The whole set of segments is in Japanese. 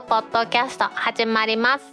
くポッドキャスト始まります。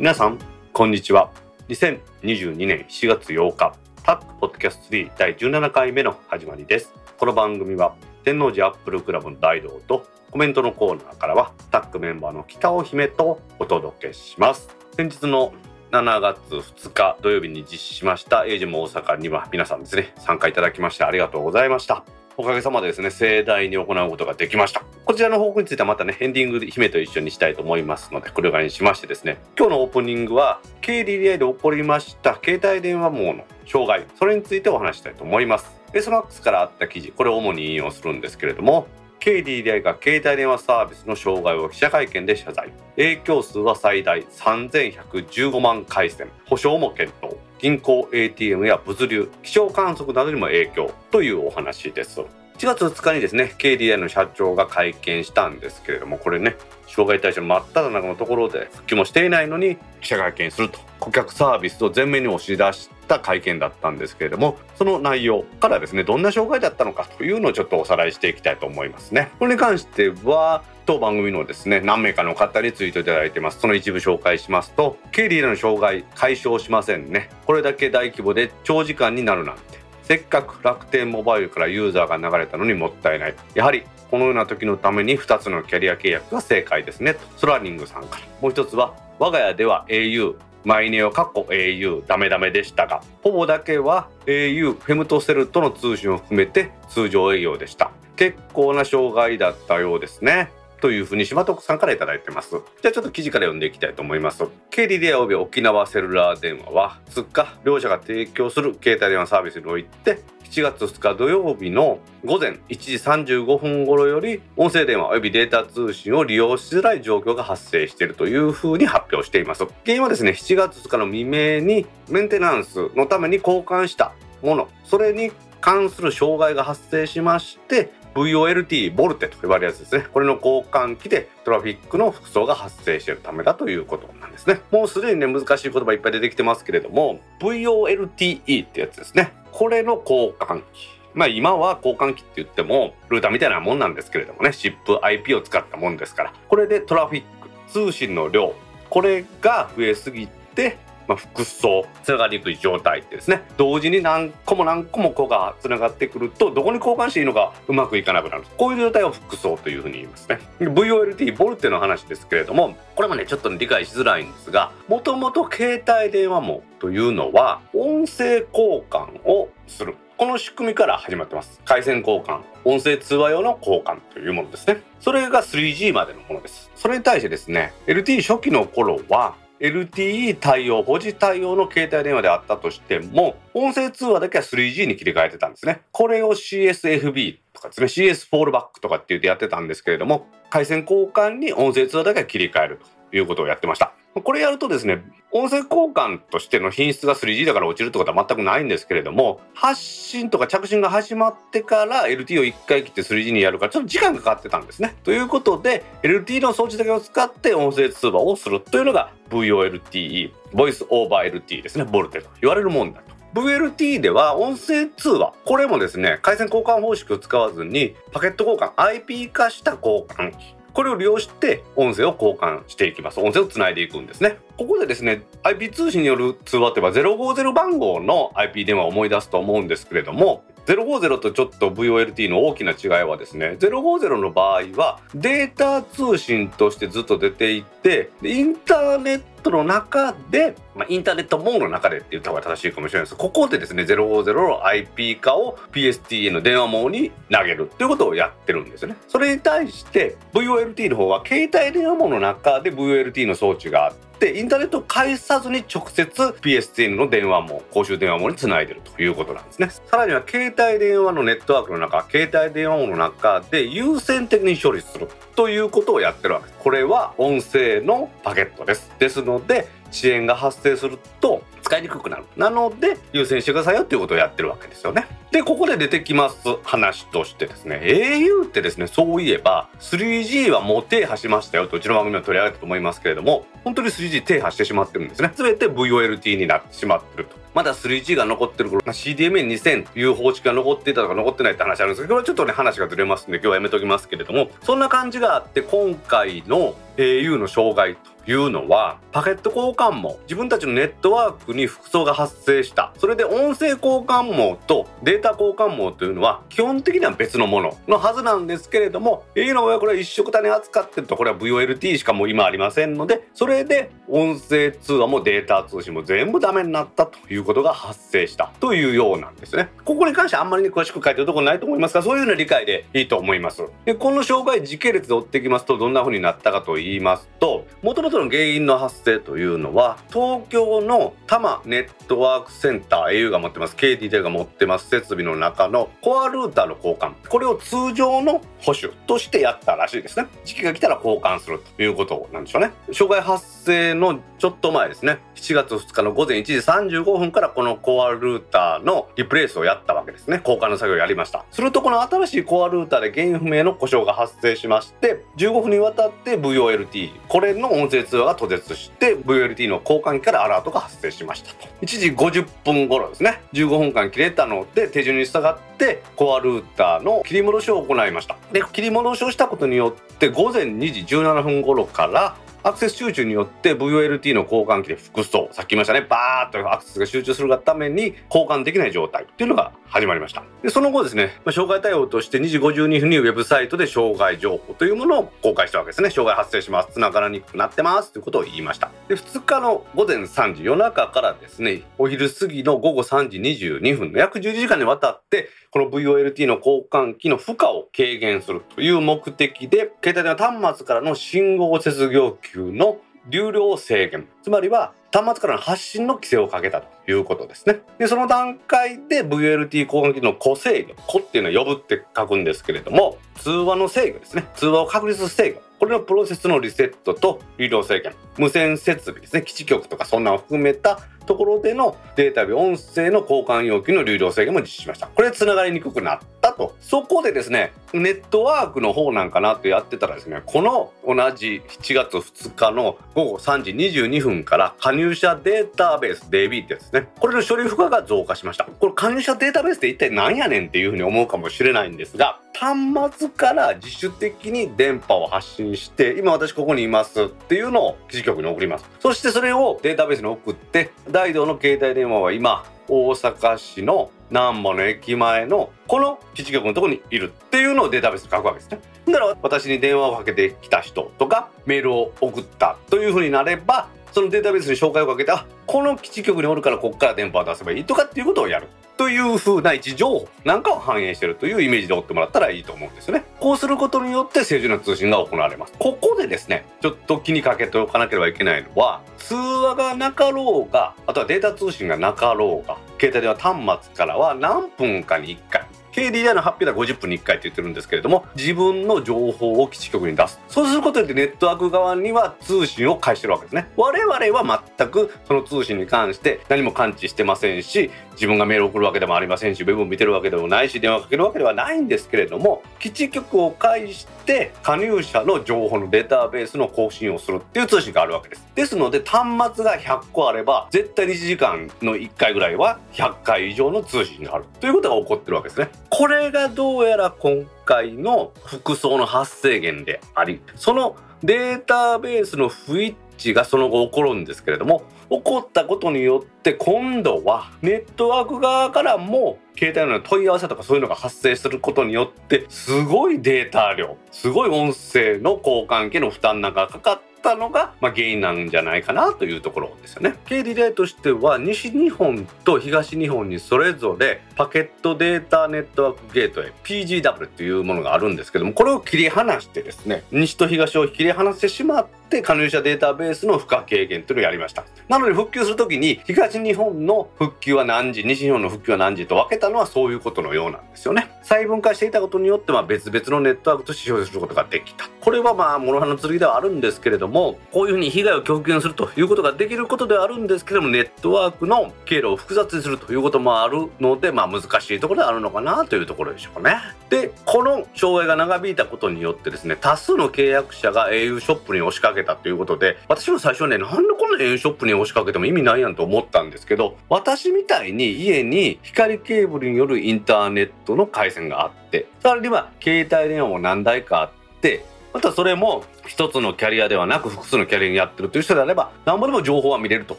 皆さんこんにちは。2022年7月8日タックポッドキャスト3第17回目の始まりです。この番組は天王寺アップルクラブの大道とコメントのコーナーからはタックメンバーの北尾姫とお届けします。先日の7月2日土曜日に実施しました。エイジも大阪には皆さんですね。参加いただきましてありがとうございました。おかげさまでですね盛大に行うことができました。こちらの報告についてはまたねエンディングで姫と一緒にしたいと思いますのでこれぐらいにしましてですね。今日のオープニングは KDDI で起こりました。携帯電話網の障害。それについてお話したいと思います。SMAX からあった記事これを主に引用するんですけれども KDDI が携帯電話サービスの障害を記者会見で謝罪。影響数は最大3115万回線保証も検討。銀行 ATM や物流気象観測などにも影響というお話です。1月2日にですね KDDI の社長が会見したんですけれどもこれね障害対象の真っ只中のところで復帰もしていないのに記者会見すると。顧客サービスを前面に押し出した会見だったんですけれどもその内容からですねどんな障害だったのかというのをちょっとおさらいしていきたいと思いますね。これに関しては当番組のですね何名かの方にツイートいただいてます。その一部紹介しますと経理への障害解消しませんね。これだけ大規模で長時間になるなんて。せっかく楽天モバイルからユーザーが流れたのにもったいない。やはりこのような時のために2つのキャリア契約が正解ですね。とソラリングさんから。もう一つは我が家では au マイネオかっこ au ダメダメでしたがほぼだけは au フェムトセルとの通信を含めて通常営業でした。結構な障害だったようですね。というふうに島徳さんから頂いてます。じゃあちょっと記事から読んでいきたいと思います。KDDI および沖縄セルラー電話は通貨両社が提供する携帯電話サービスにおいて7月2日土曜日の午前1時35分頃より音声電話およびデータ通信を利用しづらい状況が発生しているというふうに発表しています。原因はですね7月2日の未明にメンテナンスのために交換したもの。それに関する障害が発生しまして VOLT ボルテと呼ばれるやつですね。これの交換機でトラフィックの服装が発生しているためだということなんですね。もうすでにね難しい言葉いっぱい出てきてますけれども VOLTE ってやつですね。これの交換機。まあ今は交換機って言ってもルーターみたいなもんなんですけれどもね。SIP/IP を使ったもんですから。これでトラフィック通信の量。これが増えすぎてまあ、複層つながりにくい状態ってですね。同時に何個も何個も子がつながってくるとどこに交換していいのかうまくいかなくなる。こういう状態を複層というふうに言いますね。VOLT ボルテの話ですけれどもこれもねちょっと理解しづらいんですがもともと携帯電話網というのは音声交換をする。この仕組みから始まってます。回線交換音声通話用の交換というものですね。それが 3G までのものです。それに対してですね LT 初期の頃は LTE 対応保持対応の携帯電話であったとしても音声通話だけは 3G に切り替えてたんですね。これを CSFB とかですね CS フォールバックとかって言ってやってたんですけれども回線交換に音声通話だけは切り替えると。いうことをやってましたこれやるとですね音声交換としての品質が 3G だから落ちるってことは全くないんですけれども発信とか着信が始まってから LT を1回切って 3G にやるからちょっと時間がかかってたんですね。ということで LT の装置だけを使って音声通話をするというのが VOLTE、ボイスオーバー LT ですねボルテと言われるもんだと。VLT では音声通話これもですね回線交換方式を使わずにパケット交換 IP 化した交換これを利用して音声を交換していきます。音声をつないでいくんですね。ここでですね IP 通信による通話といえば050番号の IP 電話を思い出すと思うんですけれども050とちょっと VOLT の大きな違いはですね050の場合はデータ通信としてずっと出ていてインターネットの中で、まあ、インターネットモーの中でって言った方が正しいかもしれないです。ここでですね050の IP 化を PSTN の電話網に投げるっていうことをやってるんですね。それに対して VOLT の方は携帯電話網の中で VOLT の装置があってってインターネットを介さずに直接 PSTN の電話網公衆電話網につないでるということなんですね。さらには携帯電話のネットワークの中携帯電話網の中で優先的に処理するということをやってるわけです。これは音声のパケットです。ですので遅延が発生すると使いにくくなる。なので優先してくださいよっていうことをやってるわけですよね。でここで出てきます話としてですね au ってですねそういえば 3G はもう停波しましたよとうちの番組は取り上げたと思いますけれども本当に 3G 停波してしまってるんですね。全て VOLT になってしまってると。まだ 3G が残ってる頃、まあ、CDMA2000 という方式が残っていたとか残ってないって話あるんですけどこれちょっとね話がずれますんで今日はやめときますけれどもそんな感じがあって今回の au の障害というのはパケット交換網自分たちのネットワークに複層が発生した。それで音声交換網とデータ交換網というのは基本的には別のもののはずなんですけれども A の場合はこれは一色単に扱ってると。これは VOLT しかもう今ありませんのでそれで音声通話もデータ通信も全部ダメになったということが発生した。というようなんですね。ここに関してあんまりね詳しく書いてるところないと思いますがそういうの理解でいいと思います。でこの障害時系列で追っていきますとどんな風になったかと言いますともともとの原因の発生というのは東京の多摩ネットワークセンター au が持ってます KDDI が持ってます設備の中のコアルーターの交換。これを通常の保守としてやったらしいですね。時期が来たら交換するということなんでしょうね。障害発生のちょっと前ですね。7月2日の午前1時35分からこのコアルーターのリプレイスをやったわけですね。交換の作業をやりました。するとこの新しいコアルーターで原因不明の故障が発生しまして15分にわたって VOLT これの音声通話が途絶して VLT の交換機からアラートが発生しましたと。1時50分頃ですね。15分間切れたので手順に従ってコアルーターの切り戻しを行いました。で切り戻しをしたことによって午前2時17分頃からアクセス集中によって VOLT の交換機で複数さっき言いましたね。バーッとアクセスが集中するがために交換できない状態っていうのが始まりました。でその後ですね、まあ、障害対応として2時52分にウェブサイトで障害情報というものを公開したわけですね。障害発生します。繋がらにくくなってますということを言いました。で2日の午前3時夜中からですねお昼過ぎの午後3時22分の約10時間にわたってこの VOLT の交換機の負荷を軽減するという目的で携帯電話端末からの信号接業級の流量制限つまりは端末からの発信の規制をかけたということですね。で、その段階で VLT 交換機の個制御、個っていうのは呼ぶって書くんですけれども、通話の制御ですね。通話を確立制御。これのプロセスのリセットと流量制限、無線設備ですね、基地局とかそんなのを含めたところでのデータ音声の交換要求の流量制限も実施しました。これ繋がりにくくなったと。そこでですね、ネットワークの方なんかなってやってたらですね、この同じ7月2日の午後3時22分から加入者データベース DB ってですね。これの処理負荷が増加しました。これ加入者データベースって一体何やねんっていうふうに思うかもしれないんですが、端末から自主的に電波を発信して今私ここにいますっていうのを基地局に送りますそしてそれをデータベースに送って大道の携帯電話は今大阪市の南波の駅前のこの基地局のとこにいるっていうのをデータベースに書くわけですね。だから私に電話をかけてきた人とかメールを送ったというふうになればそのデータベースに紹介をかけてあこの基地局におるからここから電波を出せばいいとかっていうことをやるという風な位置情報なんかを反映してるというイメージで追ってもらったらいいと思うんですよね。こうすることによって正常な通信が行われます。ここでですね、ちょっと気にかけておかなければいけないのは、通話がなかろうが、あとはデータ通信がなかろうが、携帯電話端末からは何分かに1回、KDDI の発表では50分に1回って言ってるんですけれども自分の情報を基地局に出す。そうすることでネットワーク側には通信を介してるわけですね。我々は全くその通信に関して何も感知してませんし自分がメール送るわけでもありませんしウェブを見てるわけでもないし電話かけるわけではないんですけれども基地局を介して加入者の情報のデータベースの更新をするっていう通信があるわけです。ですので端末が100個あれば絶対に1時間の1回ぐらいは100回以上の通信がある。ということが起こってるわけですね。これがどうやら今回の服装の発生源でありそのデータベースの不一チがその後起こるんですけれども起こったことによって今度はネットワーク側からも携帯の問い合わせとかそういうのが発生することによってすごいデータ量すごい音声の交換機の負担なんかかかってったのが、まあ、原因なんじゃないかなというところですよね。KDDI としては西日本と東日本にそれぞれパケットデータネットワークゲートウェイ PGW というものがあるんですけどもこれを切り離してですね西と東を切り離してしまって加入者データベースの負荷軽減というのをやりました。なので復旧するときに東日本の復旧は何時西日本の復旧は何時と分けたのはそういうことのようなんですよね。細分化していたことによってま別々のネットワークと使用することができた。これはまあ諸刃の剣ではあるんですけれどももこういうふうに被害を極限するということができることであるんですけどもネットワークの経路を複雑にするということもあるので、まあ、難しいところであるのかなというところでしょうかね。でこの障害が長引いたことによってですね多数の契約者が au ショップに押しかけたということで私も最初ねなんでこの au ショップに押しかけても意味ないやんと思ったんですけど私みたいに家に光ケーブルによるインターネットの回線があってさらには携帯電話も何台かあってまたそれも一つのキャリアではなく複数のキャリアにやってるという人であれば何ぼでも情報は見れると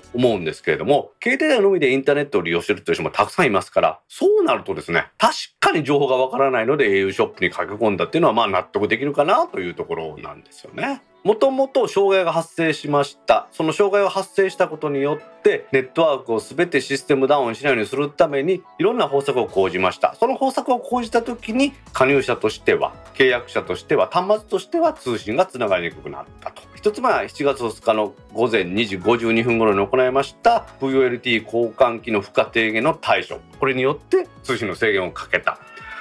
思うんですけれども携帯電話のみでインターネットを利用してるという人もたくさんいますからそうなるとですね確かに情報がわからないので au ショップに駆け込んだっていうのはまあ納得できるかなというところなんですよね。もともと障害が発生しました。その障害を発生したことによってネットワークを全てシステムダウンしないようにするためにいろんな方策を講じました。その方策を講じた時に加入者としては契約者としては端末としては通信がつながりにくくなったと。一つ目は7月2日の午前2時52分頃に行いました VOLT 交換機の負荷低減の対処。これによって通信の制限をかけた。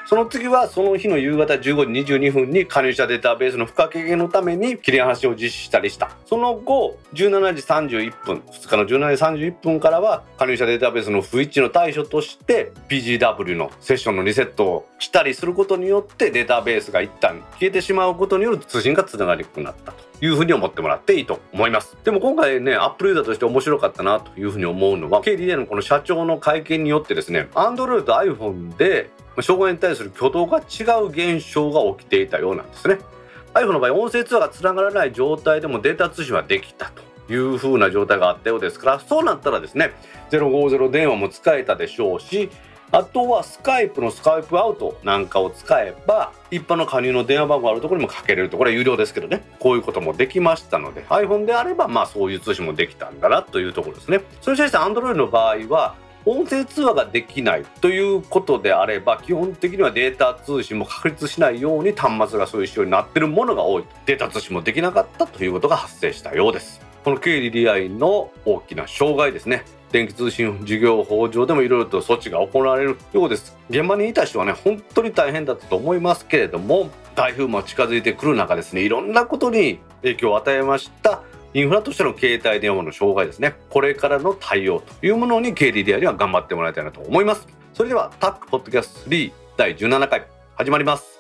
その次はその日の夕方15時22分に加入者データベースの負荷軽減のために切り離しを実施したりした。その後17時31分2日の17時31分からは加入者データベースの不一致の対処として PGW のセッションのリセットをしたりすることによってデータベースが一旦消えてしまうことによる通信がつながりにくくなったと。いうふうに思ってもらっていいと思います。でも今回ねアップルユーザーとして面白かったなというふうに思うのは KDDI のこの社長の会見によってですね Android と iPhone で障害に対する挙動が違う現象が起きていたようなんですね。iPhone の場合音声通話がつながらない状態でもデータ通信はできたという風な状態があったようですからそうなったらですね050電話も使えたでしょうしあとはスカイプのスカイプアウトなんかを使えば一般の加入の電話番号あるところにもかけれると。これは有料ですけどね。こういうこともできましたので。iPhone であればまあそういう通信もできたんだなというところですね。それに対して Android の場合は音声通話ができないということであれば基本的にはデータ通信も確立しないように端末がそういう仕様になってるものが多い。データ通信もできなかったということが発生したようです。この KDDI の大きな障害ですね。電気通信事業法上でもいろいろと措置が行われるようです。現場にいた人はね本当に大変だったと思いますけれども台風も近づいてくる中ですねいろんなことに影響を与えました。インフラとしての携帯電話の障害ですね。これからの対応というものに KDDI には頑張ってもらいたいなと思います。それではタックポッドキャスト3第17回始まります。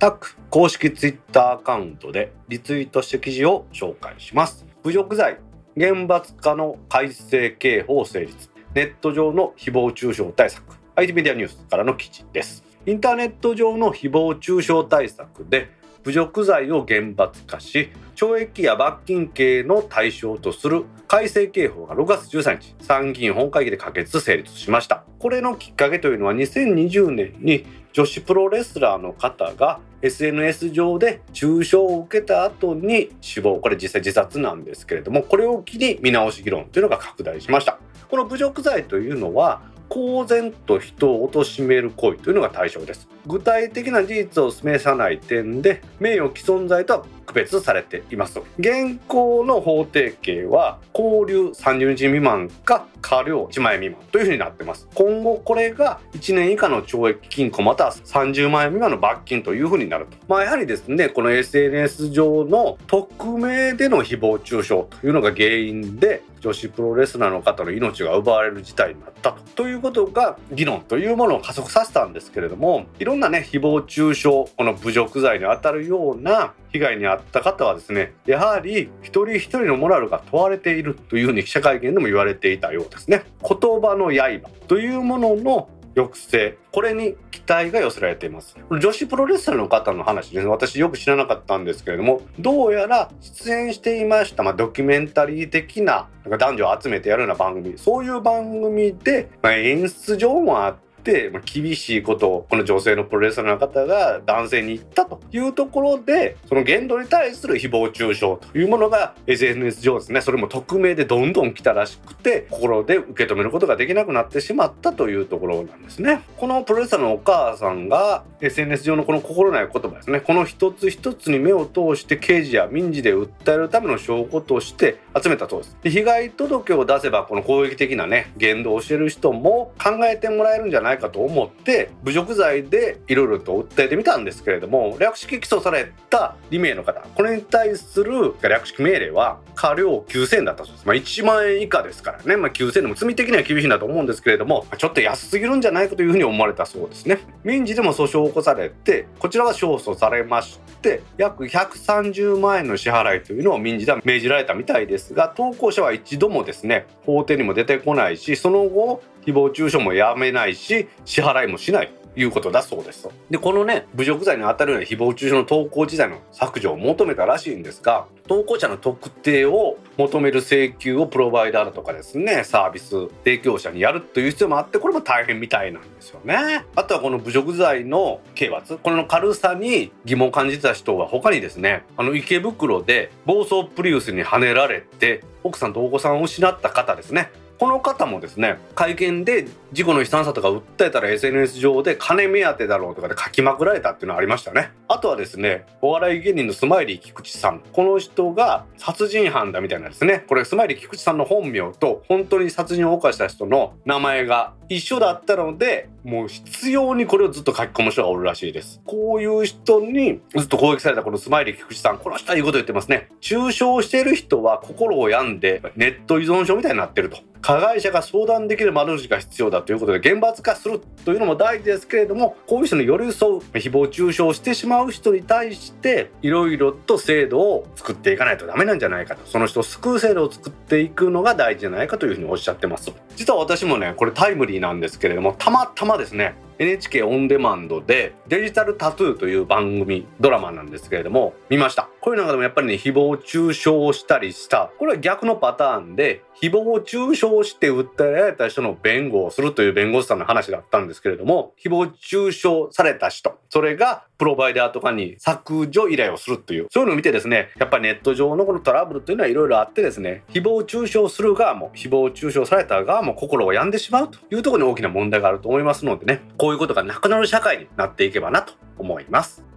タック公式ツイッターアカウントでリツイートした記事を紹介します。侮辱罪厳罰化の改正刑法成立。ネット上の誹謗中傷対策。IT メディアニュースからの記事です。インターネット上の誹謗中傷対策で侮辱罪を厳罰化し懲役や罰金刑の対象とする改正刑法が6月13日参議院本会議で可決成立しました。これのきっかけというのは2020年に女子プロレスラーの方が SNS 上で中傷を受けた後に死亡これ実際自殺なんですけれどもこれを機に見直し議論というのが拡大しました。この侮辱罪というのは公然と人を貶める行為というのが対象です。具体的な事実を示さない点で名誉毀損罪とは区別されています。現行の法定刑は拘留30日未満か過料1万円未満というふうになってます。今後これが1年以下の懲役金庫または30万円未満の罰金というふうになると。まあやはりですねこの SNS 上の匿名での誹謗中傷というのが原因で女子プロレスラーの方の命が奪われる事態になったとということが議論というものを加速させたんですけれどもいろんなね誹謗中傷この侮辱罪にあたるような被害に遭った方はですねやはり一人一人のモラルが問われているというふうに記者会見でも言われていたようですね。言葉の刃というものの抑制。これに期待が寄せられています。女子プロレスラーの方の話です。私よく知らなかったんですけれどもどうやら出演していました、まあ、ドキュメンタリー的ななんか男女を集めてやるような番組。そういう番組で、まあ、演出上もあって、まあ、厳しいことをこの女性のプロレスラーの方が男性に言ったというところでその言動に対する誹謗中傷というものが SNS 上ですね。それも匿名でどんどん来たらしくて心で受け止めることができなくなってしまったというところなんですね。このプロレスラーのお母さんが SNS 上のこの心ない言葉ですね。この一つ一つに目を通して刑事や民事で訴えるための証拠として集めたそうです。で被害届を出せばこの攻撃的なね言動をしてる人も考えてもらえるんじゃないないかと思って侮辱罪でいろいろと訴えてみたんですけれども略式起訴された2名の方これに対する略式命令は過料9000円だったそうです、まあ、1万円以下ですからね、まあ、9000円でも罪的には厳しいんだと思うんですけれどもちょっと安すぎるんじゃないかというふうに思われたそうですね。民事でも訴訟を起こされてこちらは勝訴されまして約130万円の支払いというのを民事では命じられたみたいですが投稿者は一度もですね法廷にも出てこないしその後誹謗中傷もやめないし支払いもしないということだそうですでこのね侮辱罪に当たるような誹謗中傷の投稿自体の削除を求めたらしいんですが投稿者の特定を求める請求をプロバイダーだとかですねサービス提供者にやるという必要もあってこれも大変みたいなんですよね。あとはこの侮辱罪の刑罰これの軽さに疑問を感じた人は他にですねあの池袋で暴走プリウスにはねられて奥さんとお子さんを失った方ですね。この方もですね会見で事故の悲惨さとか訴えたら SNS 上で金目当てだろうとかで書きまくられたっていうのはありましたね。あとはですねお笑い芸人のスマイリー菊池さん。この人が殺人犯だみたいなですね。これスマイリー菊池さんの本名と本当に殺人を犯した人の名前が一緒だったのでもう必要にこれをずっと書き込む人がおるらしいです。こういう人にずっと攻撃されたこのスマイリー菊池さん。この人はいいこと言ってますね。中傷してる人は心を病んでネット依存症みたいになってると。加害者が相談できる窓口が必要だということで厳罰化するというのも大事ですけれどもこういう人に寄り添う誹謗中傷してしまう人に対していろいろと制度を作っていかないとダメなんじゃないかと。その人を救う制度を作っていくのが大事じゃないかというふうにおっしゃってます。実は私もねこれタイムリーなんですけれどもたまたまですね NHK オンデマンドでデジタルタトゥーという番組ドラマなんですけれども見ました。こういう中でもやっぱりね誹謗中傷をしたりしたこれは逆のパターンで誹謗中傷して訴えられた人の弁護をするという弁護士さんの話だったんですけれども誹謗中傷された人それがプロバイダーとかに削除依頼をするという。そういうのを見てですねやっぱりネット上のこのトラブルというのはいろいろあってですね誹謗中傷する側も誹謗中傷された側も心を病んでしまうというところに大きな問題があると思いますのでねこういうことがなくなる社会になっていけばなと思います。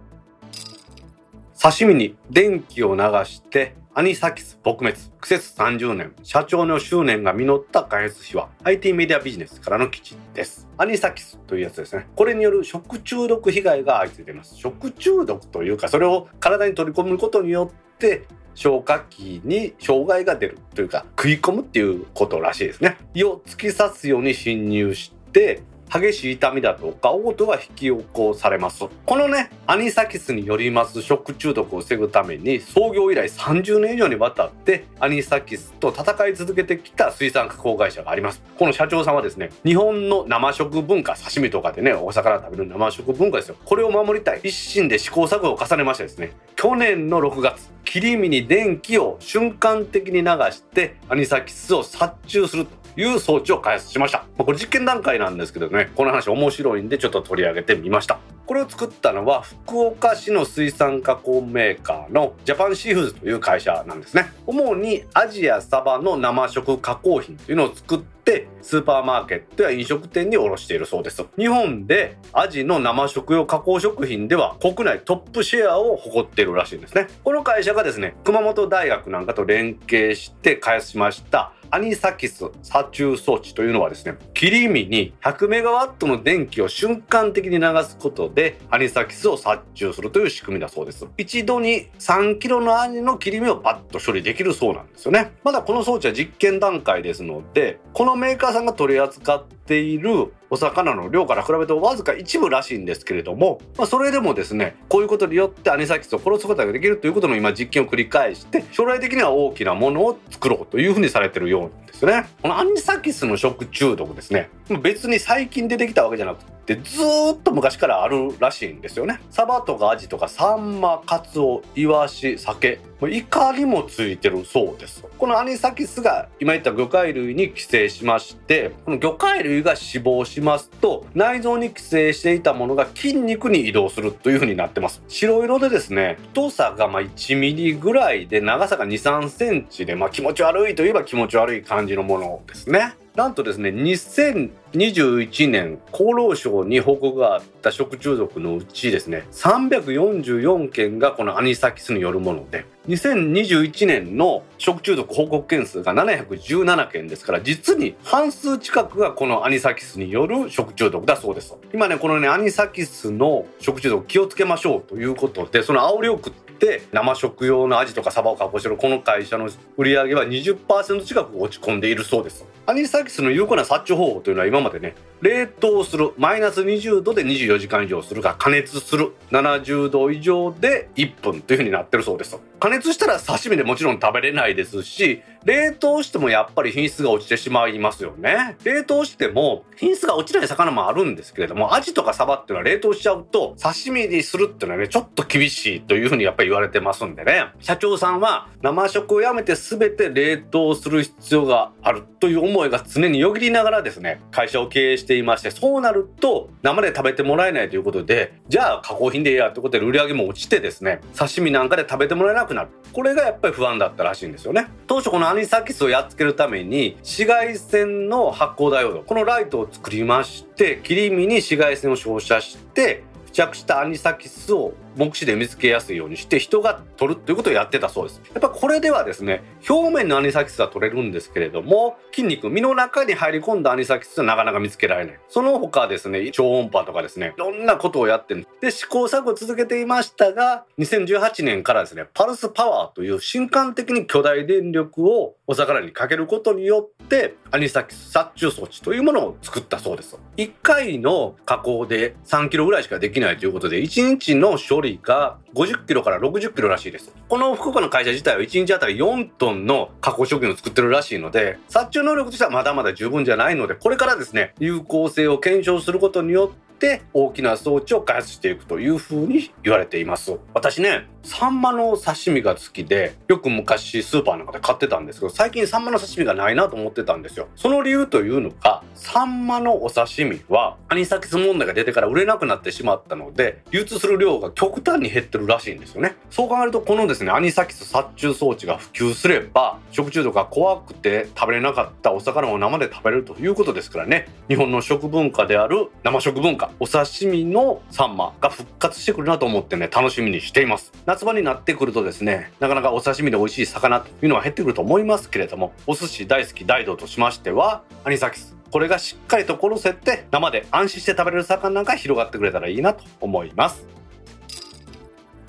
刺身に電気を流してアニサキス撲滅。苦節30年社長の執念が実った開発費は IT メディアビジネスからの記事です。アニサキスというやつですね。これによる食中毒被害が相次いでいます。食中毒というかそれを体に取り込むことによって消化器に障害が出るというか食い込むっていうことらしいですね。胃を突き刺すように侵入して激しい痛みだとか嘔吐が引き起こされます。このねアニサキスによります食中毒を防ぐために創業以来30年以上にわたってアニサキスと戦い続けてきた水産加工会社があります。この社長さんはですね日本の生食文化刺身とかでねお魚食べる生食文化ですよ。これを守りたい一心で試行錯誤を重ねましてですね去年の6月切り身に電気を瞬間的に流してアニサキスを殺虫すると。いう装置を開発しました。ま、これ実験段階なんですけどね、この話面白いんでちょっと取り上げてみました。これを作ったのは福岡市の水産加工メーカーのジャパンシーフーズという会社なんですね。主にアジやサバの生食加工品というのを作ってスーパーマーケットや飲食店に卸しているそうです。日本でアジの生食用加工食品では国内トップシェアを誇っているらしいんですね。この会社がですね、熊本大学なんかと連携して開発しましたアニサキス殺虫装置というのはですね切り身に100メガワットの電気を瞬間的に流すことでアニサキスを殺虫するという仕組みだそうです。一度に3キロのアジの切り身をパッと処理できるそうなんですよね。まだこの装置は実験段階ですのでこのメーカーさんが取り扱ってているお魚の量から比べてわずか一部らしいんですけれども、まあ、それでもですねこういうことによってアニサキスを殺すことができるということの今実験を繰り返して将来的には大きなものを作ろうというふうにされてるようなんですね。このアニサキスの食中毒ですね別に最近出てきたわけじゃなくてずっと昔からあるらしいんですよね。サバとかアジとかサンマカツオイワシ酒イカにもついてるそうです。このアニサキスが今言った魚介類に寄生しましてこの魚介類が死亡しますと内臓に寄生していたものが筋肉に移動するという風になってます。白色でですね太さがま1ミリぐらいで長さが2 3センチで、まあ、気持ち悪いといえば気持ち悪い感じのものですね。なんとですね2021年厚労省に報告があった食中毒のうちですね344件がこのアニサキスによるもので2021年の食中毒報告件数が717件ですから実に半数近くがこのアニサキスによる食中毒だそうです。今ねこのねアニサキスの食中毒気をつけましょうということでその煽りを食っで生食用のアジとかサバを加工してるこの会社の売り上げは20%近く落ち込んでいるそうです。アニサキスの有効な殺虫方法というのは今までね冷凍するマイナス20度で24時間以上するか加熱する70度以上で1分というふうになってるそうです加熱したら刺身でもちろん食べれないですし冷凍してもやっぱり品質が落ちてしまいますよね。冷凍しても品質が落ちない魚もあるんですけれどもアジとかサバっていうのは冷凍しちゃうと刺身にするっていうのはねちょっと厳しいというふうにやっぱり言われてますんでね。社長さんは生食をやめて全て冷凍する必要があるという思いが常によぎりながらですね会社を経営してていましてそうなると生で食べてもらえないということでじゃあ加工品でいいやということで売り上げも落ちてですね刺身なんかで食べてもらえなくなる。これがやっぱり不安だったらしいんですよね。当初このアニサキスをやっつけるために紫外線の発光ダイオードこのライトを作りまして切り身に紫外線を照射して付着したアニサキスを目視で見つけやすいようにして人が取るということをやってたそうです。やっぱこれではですね表面のアニサキスは取れるんですけれども筋肉身の中に入り込んだアニサキスはなかなか見つけられない。その他ですね超音波とかですねいろんなことをやってる。で試行錯誤を続けていましたが2018年からですねパルスパワーという瞬間的に巨大電力をお魚にかけることによっってアニサキス殺虫装置というものを作ったそうです1回の加工で3キロぐらいしかできないということで1日の処理が50キロから60キロらしいです。この福岡の会社自体は1日あたり4トンの加工食品を作ってるらしいので、殺虫能力としてはまだまだ十分じゃないので、これからですね、有効性を検証することによって大きな装置を開発していくというふうに言われています。私ね、サンマの刺身が好きで、よく昔スーパーなんかで買ってたんですけど、最近サンマの刺身がないなと思ってたんですよ。その理由というのが、サンマのお刺身はアニサキス問題が出てから売れなくなってしまったので、流通する量が極端に減ってるらしいんですよね。そう考えると、このですね、アニサキス殺虫装置が普及すれば、食中毒が怖くて食べれなかったお魚を生で食べれるということですからね、日本の食文化である生食文化、お刺身のサンマが復活してくるなと思ってね、楽しみにしています。夏場になってくるとですねなかなかお刺身で美味しい魚というのは減ってくると思いますけれどもお寿司大好き大道としましてはアニサキス。これがしっかりと殺せて生で安心して食べれる魚が広がってくれたらいいなと思います。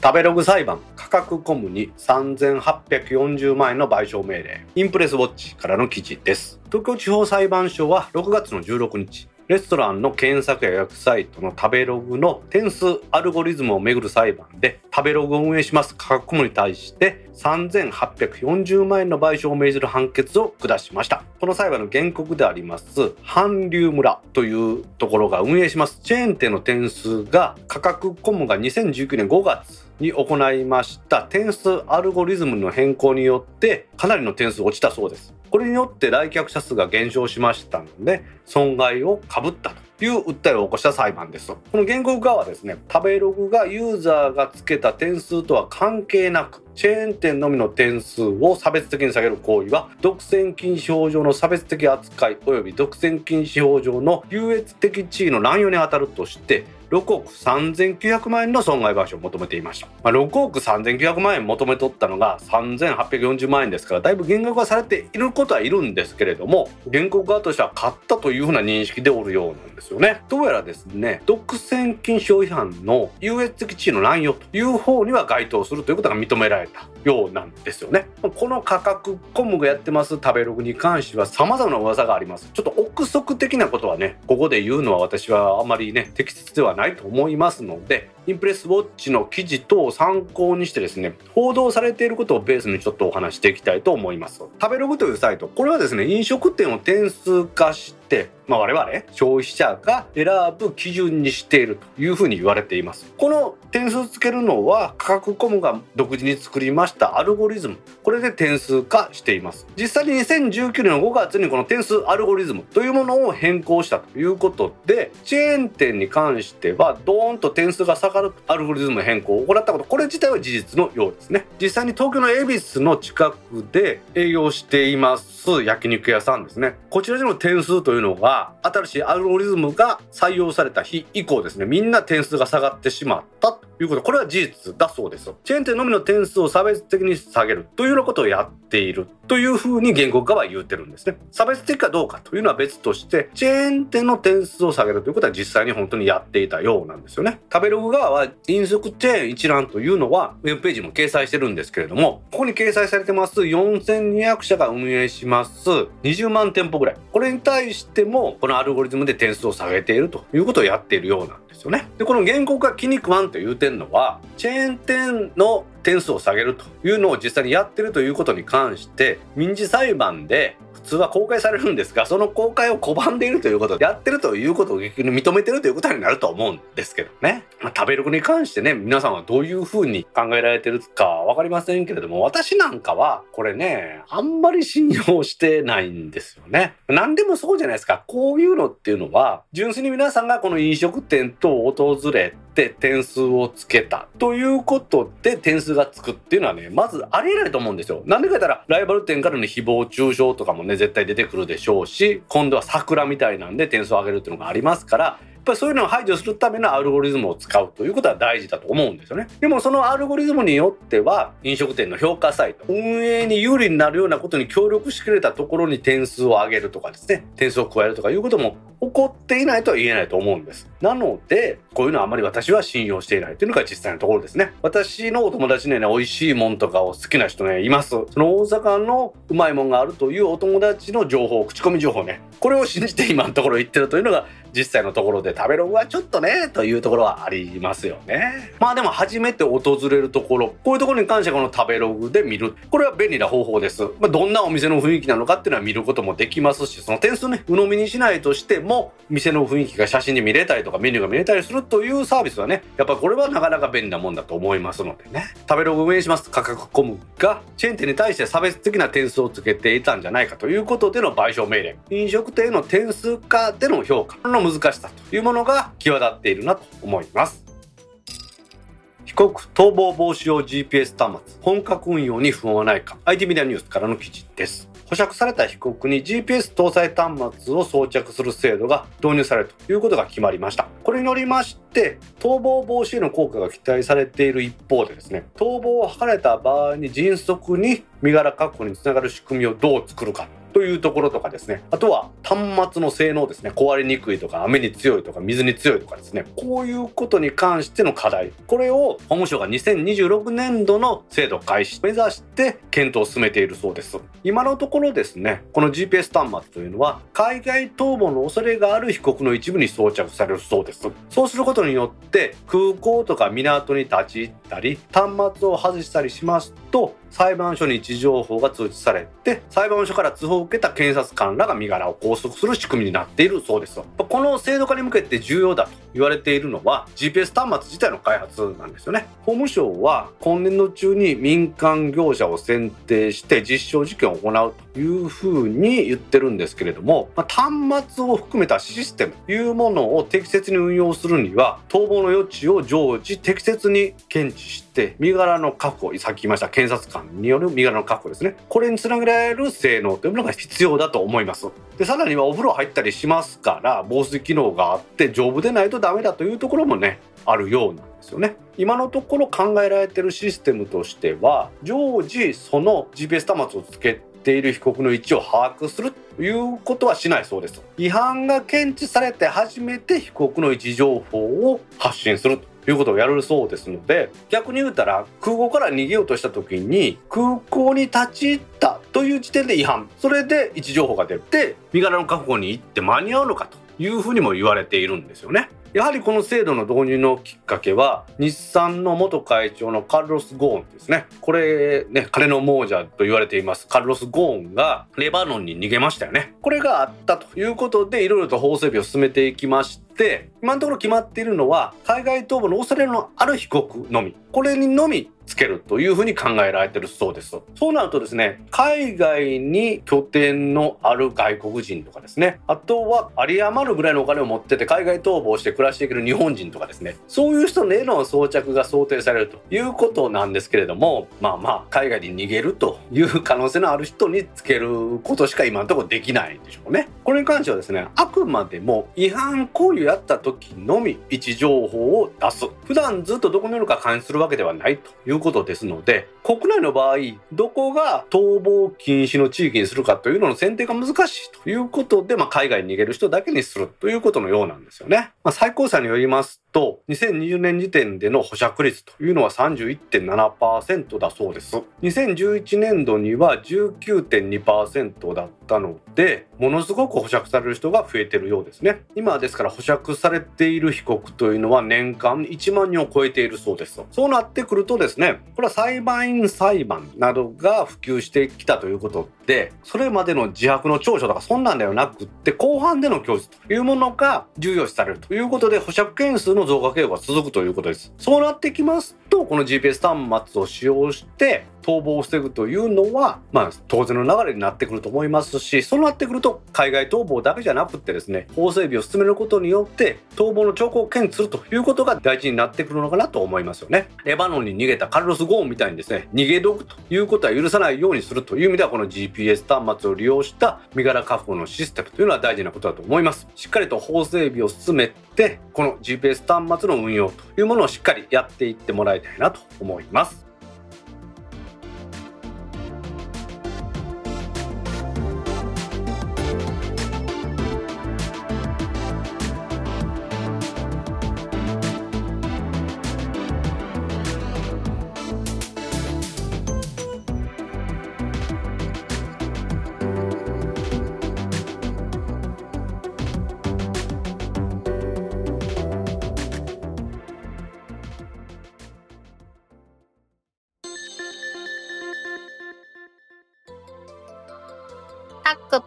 食べログ裁判価格コムに3840万円の賠償命令。インプレスウォッチからの記事です。東京地方裁判所は6月の16日レストランの検索や予約サイトの食べログの点数アルゴリズムをめぐる裁判で食べログを運営します。価格コムに対して3840万円の賠償を命じる判決を下しました。この裁判の原告であります韓流村というところが運営します。チェーン店の点数が価格コムが2019年5月に行いました。点数アルゴリズムの変更によってかなりの点数落ちたそうです。これによって来客者数が減少しましたので損害をかぶったという訴えを起こした裁判ですこの原告側はですね食べログがユーザーがつけた点数とは関係なくチェーン店のみの点数を差別的に下げる行為は独占禁止法上の差別的扱い及び独占禁止法上の優越的地位の乱用にあたるとして6億3900万円の損害賠償を求めていました、まあ、6億3900万円求めとったのが3840万円ですからだいぶ減額はされていることはいるんですけれども原告側としては勝ったというふうな認識でおるようなんですよね。どうやらですね独占禁止法違反の優越的地位の乱用という方には該当するということが認められたようなんですよね。この価格コムがやってます食べログに関しては様々な噂があります。ちょっと憶測的なことはねここで言うのは私はあまりね適切ではないと思いますのでインプレスウォッチの記事等を参考にしてですね報道されていることをベースにちょっとお話していきたいと思います。食べログというサイトこれはですね飲食店を点数化してまあ、我々消費者が選ぶ基準にしているというふうに言われています。この点数つけるのは価格コムが独自に作りましたアルゴリズム。これで点数化しています。実際に2019年の5月にこの点数アルゴリズムというものを変更したということでチェーン店に関してはドーンと点数が下がるアルゴリズム変更を行ったこと。これ自体は事実のようですね。実際に東京の恵比寿の近くで営業しています焼肉屋さんですね。こちらでの点数というのが新しいアルゴリズムが採用された日以降ですね。みんな点数が下がってしまったということ。これは事実だそうです。チェーン店のみの点数を差別的に下げるというようなことをやっているというふうに原告側は言ってるんですね。差別的かどうかというのは別としてチェーン店の点数を下げるということは実際に本当にやっていたようなんですよね。食べログ側は飲食チェーン一覧というのはウェブページも掲載してるんですけれどもここに掲載されてます4200社が運営します。20万店舗ぐらい。これに対してもこのアルゴリズムで点数を下げているということをやっているようなんですよね。でこの原告が気に食わんと言うてんのはチェーン店の点数を下げるというのを実際にやってるということに関して民事裁判で通は公開されるんですがその公開を拒んでいるということでやってるということを逆に認めてるということになると思うんですけどね、まあ、食べログに関してね皆さんはどういうふうに考えられてるか分かりませんけれども私なんかはこれねあんまり信用してないんですよね。何でもそうじゃないですか。こういうのっていうのは純粋に皆さんがこの飲食店と訪れて点数をつけたということで点数がつくっていうのはねまずありえないと思うんですよ。なんでか言ったらライバル店からの誹謗中傷とかもね絶対出てくるでしょうし今度は桜みたいなんで点数を上げるっていうのがありますからっぱりそういうのを排除するためのアルゴリズムを使うということは大事だと思うんですよね。でもそのアルゴリズムによっては飲食店の評価サイト、運営に有利になるようなことに協力してくれたところに点数を上げるとかですね、点数を加えるとかいうことも起こっていないとは言えないと思うんです。なので、こういうのはあまり私は信用していないというのが実際のところですね。私のお友達にはね、美味しいもんとかを好きな人ね、います。その大阪のうまいもんがあるというお友達の情報、口コミ情報ね、これを信じて今のところ言ってるというのが実際のところで食べログはちょっとねというところはありますよね。まあでも初めて訪れるところこういうところに関してはこの食べログで見る。これは便利な方法です、まあ、どんなお店の雰囲気なのかっていうのは見ることもできますしその点数ね鵜呑みにしないとしても店の雰囲気が写真で見れたりとかメニューが見れたりするというサービスはねやっぱこれはなかなか便利なもんだと思いますのでね。食べログ運営します。価格コムがチェーン店に対して差別的な点数をつけていたんじゃないかということでの賠償命令。飲食店への点数化での評価。の難しさというものが際立っているなと思います。被告逃亡防止用 GPS 端末本格運用に不安はないか IT メディアニュースからの記事です。保釈された被告に GPS 搭載端末を装着する制度が導入されるということが決まりました。これによりまして逃亡防止への効果が期待されている一方でですね逃亡を図れた場合に迅速に身柄確保につながる仕組みをどう作るか。というところとかですね。あとは端末の性能ですね。壊れにくいとか雨に強いとか水に強いとかですね。こういうことに関しての課題。これを法務省が2026年度の制度開始目指して検討を進めているそうです。今のところですねこの GPS 端末というのは海外逃亡の恐れがある被告の一部に装着されるそうです。そうすることによって空港とか港に立ち入ったり端末を外したりしますと裁判所に位置情報が通知されて裁判所から通報を受けた検察官らが身柄を拘束する仕組みになっているそうですこの制度化に向けて重要だと言われているのは GPS 端末自体の開発なんですよね。法務省は今年度中に民間業者を選定して実証実験を行うというふうに言ってるんですけれども、まあ、端末を含めたシステムというものを適切に運用するには逃亡の余地を常時適切に検知して身柄の確保さっき言いました検察官による身柄の確保ですね。これにつなげられる性能というものが必要だと思います。でさらにはお風呂入ったりしますから防水機能があって丈夫でないとダメだというところもねあるようなんですよね。今のところ考えられてるシステムとしては常時その GPS 端末をつけている被告の位置を把握するということはしないそうです違反が検知されて初めて被告の位置情報を発信するということをやるそうですので逆に言うたら空港から逃げようとした時に空港に立ち入ったという時点で違反それで位置情報が出て身柄の確保に行って間に合うのかというふうにも言われているんですよね。やはりこの制度の導入のきっかけは日産の元会長のカルロス・ゴーンですね。これね金の亡者と言われています。カルロス・ゴーンがレバノンに逃げましたよね。これがあったということでいろいろと法整備を進めていきまして今のところ決まっているのは海外逃亡の恐れのある被告のみ。これにのみつけるというふうに考えられてるそうです。そうなるとですね海外に拠点のある外国人とかですね。あとは有り余るぐらいのお金を持ってて海外逃亡して暮らしていける日本人とかですね。そういう人への装着が想定されるということなんですけれどもまあまあ海外に逃げるという可能性のある人につけることしか今のところできないんでしょうね。これに関してはですねあくまでも違反行為やった時のみ位置情報を出す。普段ずっとどこにいるか監視するわけではないということですので国内の場合どこが逃亡禁止の地域にするかというのの選定が難しいということで、まあ、海外に逃げる人だけにするということのようなんですよね。まあ、最高裁によりますと2020年時点での保釈率というのは31.7%だそうです。2011年度には19.2%だったのでものすごく保釈される人が増えてるようですね。今ですから保釈されている被告というのは年間1万人を超えているそうです。そうなってくるとですねこれは裁判員裁判などが普及してきたということでそれまでの自白の調書とかそんなんではなくって後半での供述というものが重要視されるということで保釈件数の増加傾向が続くということです。そうなってきますとこの GPS 端末を使用して逃亡を防ぐというのは、まあ、当然の流れになってくると思いますしそうなってくると海外逃亡だけじゃなくってですね法整備を進めることによって逃亡の兆候を検知するということが大事になってくるのかなと思いますよね。レバノンに逃げたカルロス・ゴーンみたいにですね逃げ毒ということは許さないようにするという意味ではこの GPS 端末を利用した身柄確保のシステムというのは大事なことだと思います。しっかりと法整備を進めてこの GPS 端末の運用というものをしっかりやっていってもらいたいなと思います。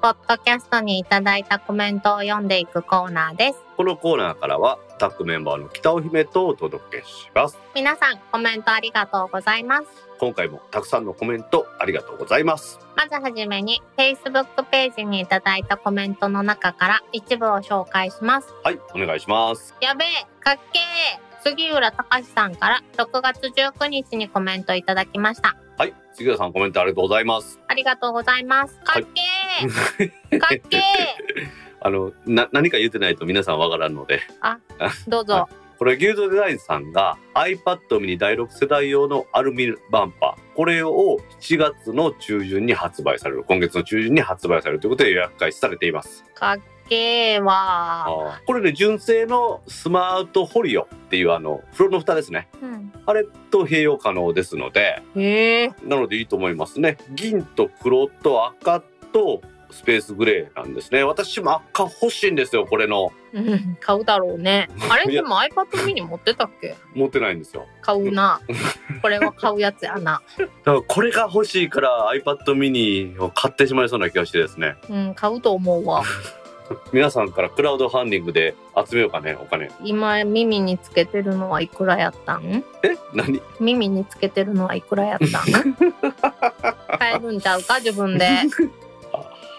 ポッドキャストにいただいたコメントを読んでいくコーナーです。このコーナーからはタックメンバーの北尾姫とお届けします皆さんコメントありがとうございます。今回もたくさんのコメントありがとうございますまずはじめに Facebook ページにいただいたコメントの中から一部を紹介します。はいお願いしますやべえ、かっけー杉浦隆さんから6月19日にコメントいただきました。はい杉浦さんコメントありがとうございますありがとうございます。かっけー、かっけー。あのな何か言ってないと皆さんわからんので。どうぞ。これギルドデザインさんが iPad mini 第6世代用のアルミバンパー。これを7月の中旬に発売される。今月の中旬に発売されるということで予約開始されています。かっけーわこれね純正のスマートフォリオっていうあの風呂の蓋ですね。ー。うん。あれと併用可能ですので。なのでいいと思いますね。銀と黒と赤とスペースグレーなんですね。私も赤欲しいんですよこれの。うん、買うだろうね。あれでも iPad mini 持ってたっけ？持ってないんですよ。買うな。これは買うやつやな。だからこれが欲しいから iPad mini を買ってしまいそうな気がしてですね。うん、買うと思うわ。皆さんからクラウドファンディングで集めようかねお金。今耳につけてるのはいくらやったん？え？何？耳につけてるのはいくらやったん？買えるんちゃうか自分で。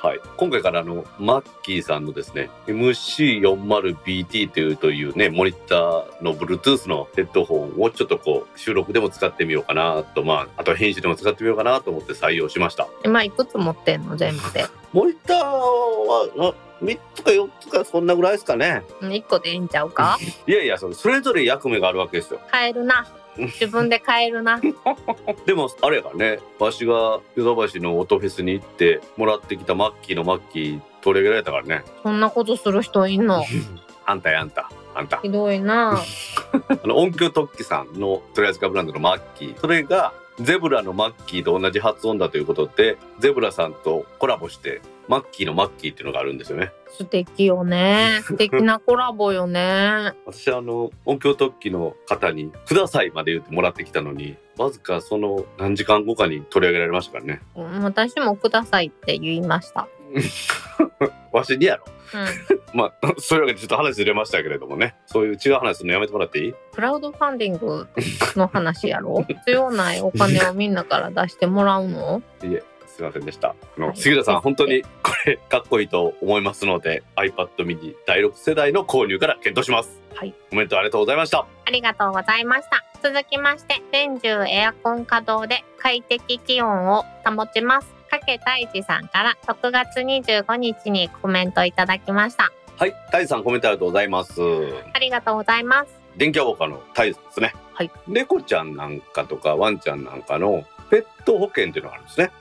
あはい。今回からあのマッキーさんのですね MC40BT というというねモニターの Bluetooth のヘッドホンをちょっとこう収録でも使ってみようかなとまああとは編集でも使ってみようかなと思って採用しました。今いくつ持ってんの全部で。モニターは3つか4つかそんなぐらいですかね。1個でいいんちゃうか？いやいやそれぞれ役目があるわけですよ。買えるな。自分で買えるな。でもあれやからね。わしが湯沢橋の音フェスに行ってもらってきたマッキーのマッキー取り上げられたからね。そんなことする人いんの？あんたやあんたあんた。ひどいな。あの音響特技さんの取り扱いブランドのマッキー。それがゼブラのマッキーと同じ発音だということでゼブラさんとコラボしてマッキーのマッキーっていうのがあるんですよね素敵よね。素敵なコラボよね。私あの音響特技の方に「ください」まで言ってもらってきたのにわずかその何時間後かに取り上げられましたからねうん私もくださいって言いました。わしにやろうん。まあそういうわけでちょっと話ずれましたけれどもねそういう違う話するのやめてもらっていい？クラウドファンディングの話やろ？必要ないお金をみんなから出してもらうの？いえすいませんでした。あの、はい。杉田さん本当にこれかっこいいと思いますので iPad mini 第6世代の購入から検討します。はい。コメントありがとうございました。ありがとうございました。続きまして、年中エアコン稼働で快適気温を保ちます。かけたいじさんから6月25日にコメントいただきました。はい。タイさんコメントありがとうございます。ありがとうございます。電気屋ウォーカーのタイさんですね。はい。猫ちゃんなんかとかワンちゃんなんかのペット保険っていうのがあるんですね。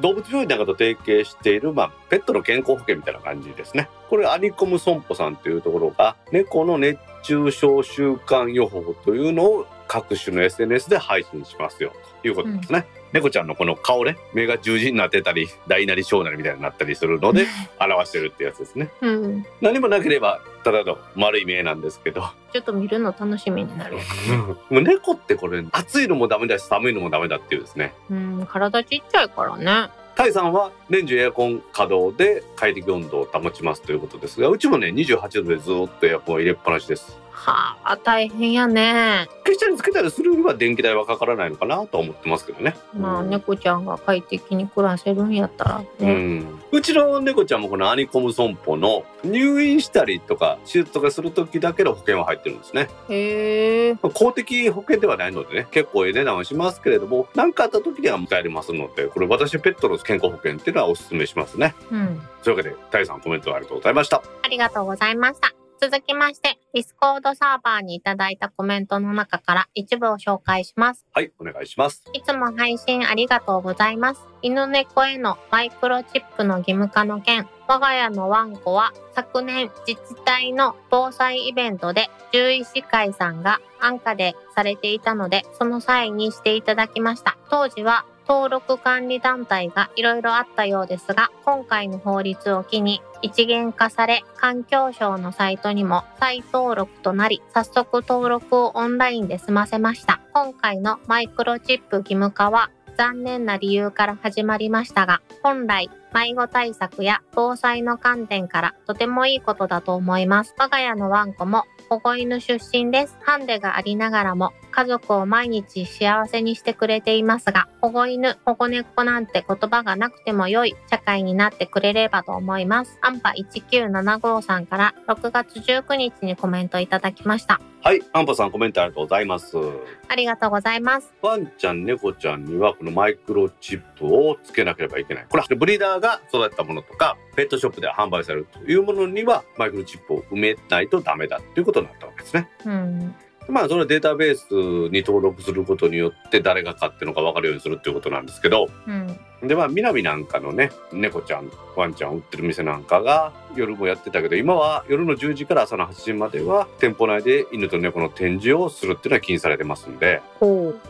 動物病院なんかと提携している、まあ、ペットの健康保険みたいな感じですね。これ、アニコム損保さんというところが、猫の熱中症習慣予報というのを各種の SNS で配信しますよということですね。猫ちゃんのこの顔ね、目が十字になってたり、大なり小なりみたいになったりするので、表してるってやつですね。うん。何もなければ、ただの丸い目なんですけど、ちょっと見るの楽しみになる。もう猫ってこれ、暑いのもダメだし、寒いのもダメだっていうですね。うん、体ちっちゃいからね。タイさんは年中エアコン稼働で快適温度を保ちますということですがうちもね28度でずっとエアコンを入れっぱなしですはあ、大変やね。消したりつけたりするよりは電気代はかからないのかなと思ってますけどねまあ、猫ちゃんが快適に暮らせるんやったらうね。ん、うちの猫ちゃんもこのアニコム損保の入院したりとか手術とかする時だけの保険は入ってるんですねへえ。まあ公的保険ではないのでね結構ええ値段はしますけれども何かあった時には賄えれますのでこれ私ペットの健康保険っていうのはお勧めしますねうん。というわけでタイさんコメントありがとうございましたありがとうございました。続きまして、ディスコードサーバーにいただいたコメントの中から一部を紹介します。はいお願いしますいつも配信ありがとうございます。犬猫へのマイクロチップの義務化の件、我が家のワンコは昨年自治体の防災イベントで獣医師会さんが安価でされていたので、その際にしていただきました。当時は登録管理団体がいろいろあったようですが、今回の法律を機に一元化され、環境省のサイトにも再登録となり、早速登録をオンラインで済ませました。今回のマイクロチップ義務化は残念な理由から始まりましたが、本来、迷子対策や防災の観点からとてもいいことだと思います。我が家のワンコも保護犬出身です。ハンデがありながらも家族を毎日幸せにしてくれていますが、保護犬、保護猫なんて言葉がなくても良い社会になってくれればと思います。アンパ1975さんから6月19日にコメントいただきました。はい、アンパさんコメントありがとうございます。ありがとうございます。ワンちゃん、猫ちゃんにはこのマイクロチップをつけなければいけない。これはブリーダーが育てたものとか、ペットショップで販売されるというものにはマイクロチップを埋めないとダメだということになったわけですね。うん。まあそれはデータベースに登録することによって誰が飼ってるのか分かるようにするっていうことなんですけど、うん。でまあ南なんかのね猫ちゃんワンちゃん売ってる店なんかが夜もやってたけど今は夜の10時から朝の8時までは店舗内で犬と猫の展示をするっていうのは禁止されてますんで。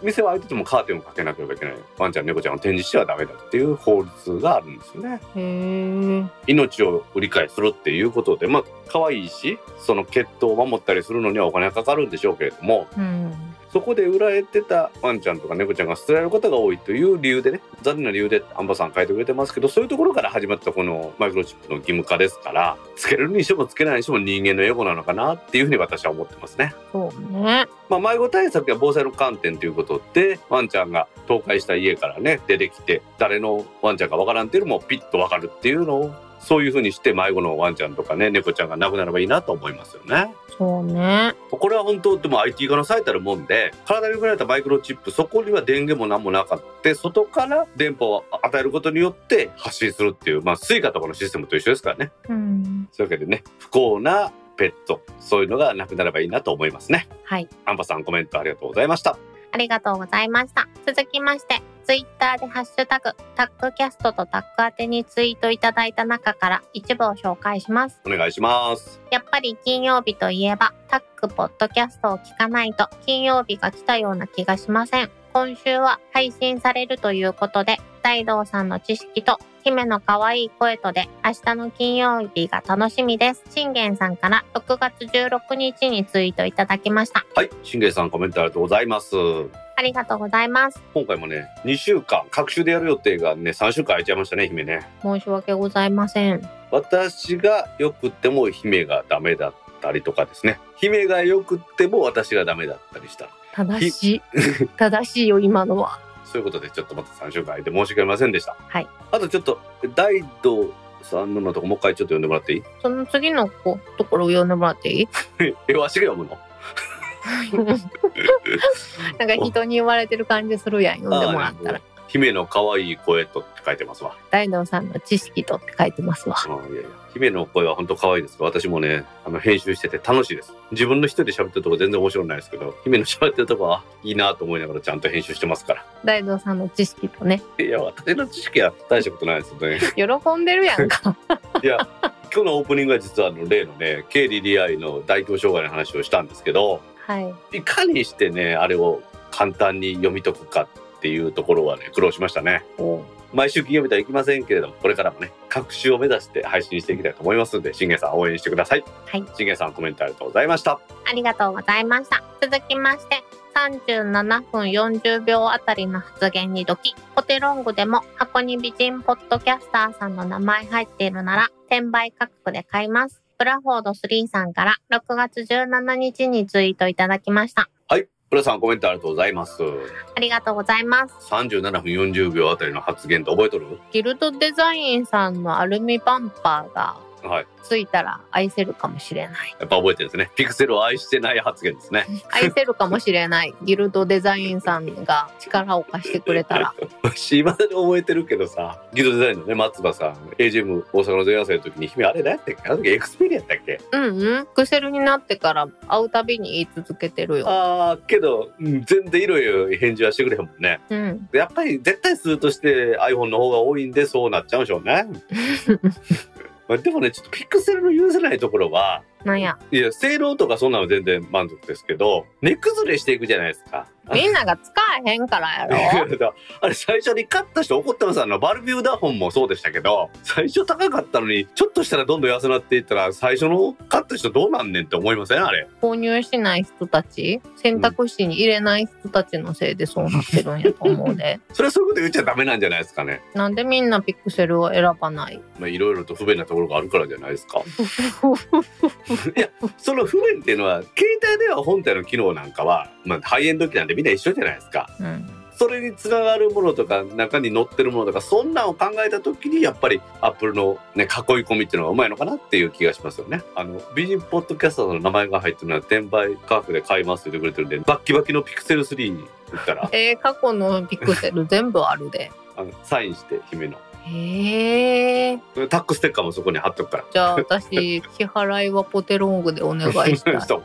店は開いててもカーテンをかけなければいけないワンちゃん猫ちゃんを展示してはダメだっていう法律があるんですよね。命を売り買いするっていうことでまあ可愛いしその血統を守ったりするのにはお金がかかるんでしょうけれどもうん。そこで売られてたワンちゃんとか猫ちゃんが捨てられることが多いという理由でね残念な理由でアンバさん書いてくれてますけどそういうところから始まったこのマイクロチップの義務化ですからつけるにしてもつけないにしても人間のエゴなのかなっていうふうに私は思ってますね。そうね。まあ、迷子対策や防災の観点ということでワンちゃんが倒壊した家からね出てきて誰のワンちゃんかわからんっていうのもピッとわかるっていうのをそういうふうにして迷子のワンちゃんとかね猫ちゃんがなくなればいいなと思いますよね。そうね。これは本当でも IT 化の最たるもんで体に送られたマイクロチップそこには電源も何もなかって外から電波を与えることによって発信するっていうまあスイカとかのシステムと一緒ですからねうん。そういうわけでね不幸なペットそういうのがなくなればいいなと思いますねはい。アンパさんコメントありがとうございましたありがとうございました。続きまして、ツイッターでハッシュタグ、タックキャストとタック宛てにツイートいただいた中から一部を紹介します。お願いしますやっぱり金曜日といえば、タックポッドキャストを聞かないと金曜日が来たような気がしません。今週は配信されるということで、大道さんの知識と姫の可愛い声とで明日の金曜日が楽しみです。信玄さんから6月16日にツイートいただきました。はい、信玄さんコメントありがとうございます。ありがとうございます。今回もね、2週間、各週でやる予定がね、3週間空いちゃいましたね、姫ね。申し訳ございません。私が良くっても姫がダメだったりとかですね。姫が良くっても私がダメだったりした。正しい。正しいよ、今のは。そういうことでちょっとまた3週間空いて申し訳ありませんでした。はい。あとちょっと、大道さんののとこもう一回ちょっと読んでもらっていい？その次の子ところを読んでもらっていい？え、わしが読むの？なんか人に言われてる感じするやん、読んでもらったら。姫の可愛い声とって書いてますわ。大道さんの知識とって書いてますわ。うんいやいや姫の声は本当可愛いです私もねあの編集してて楽しいです自分の一人で喋ってるとこ全然面白くないですけど姫の喋ってるとこはいいなと思いながらちゃんと編集してますから大道さんの知識とね。いや私の知識は大したことないですよね喜んでるやんか。いや今日のオープニングは実はあの例のね KDDI の大規模障害の話をしたんですけどはい。いかにしてねあれを簡単に読み解くかっていうところはね苦労しましたね毎週金曜日とはいきませんけれどもこれからもね各週を目指して配信していきたいと思いますので信玄さん応援してくださいはい。信玄さんコメントありがとうございましたありがとうございました。続きまして、37分40秒あたりの発言にどき、ポテロングでも箱に美人ポッドキャスターさんの名前入っているなら、転売価格で買います。ブラフォード3さんから6月17日にツイートいただきました。はい浦さんコメントありがとうございますありがとうございます。37分40秒あたりの発言って覚えとる？ギルドデザインさんのアルミバンパーがはいついたら愛せるかもしれない。やっぱ覚えてるんですねピクセルを愛してない発言ですね愛せるかもしれない。ギルドデザインさんが力を貸してくれたら。私未だに覚えてるけどさギルドデザインのね松葉さん AGM 大阪の前夜祭の時に姫あれ何やったっけ？あの時エクスペリアやったっけ？うんうん。クセルになってから会うたびに言い続けてるよ。ああけど、うん全然いろいろ返事はしてくれへんもんねうん。やっぱり絶対数として iPhone の方が多いんでそうなっちゃうんでしょうね まあでもねちょっとピクセルの許せないところはなんや。いや性能とかそんなの全然満足ですけど値崩れしていくじゃないですかみんなが使えへんからやろ。あれ最初に買った人怒ってますあのバルビューダフォンもそうでしたけど最初高かったのにちょっとしたらどんどん安くなっていったら最初の買った人どうなんねんって思いません？あれ。購入しない人たち、選択肢に入れない人たちのせいでそうなってるんやと思うで。それはそういうこと言っちゃダメなんじゃないですかね。なんでみんなピクセルを選ばない？まあいろいろと不便なところがあるからじゃないですか。いやその不便っていうのは携帯では本体の機能なんかは、まあ、ハイエンド機なんでみんな一緒じゃないですかうん。それにつながるものとか中に載ってるものとかそんなんを考えた時にやっぱりアップルの、ね、囲い込みっていうのがうまいのかなっていう気がしますよね。あの美人ポッドキャスターの名前が入ってるのは転売価格で買いますって言ってくれてるんでバッキバキのピクセル3に言ったらえー、過去のピクセル全部あるで。あのサインして姫のへえ。タックステッカーもそこに貼っとくから。じゃあ私、支払いはポテロングでお願いしたい。そう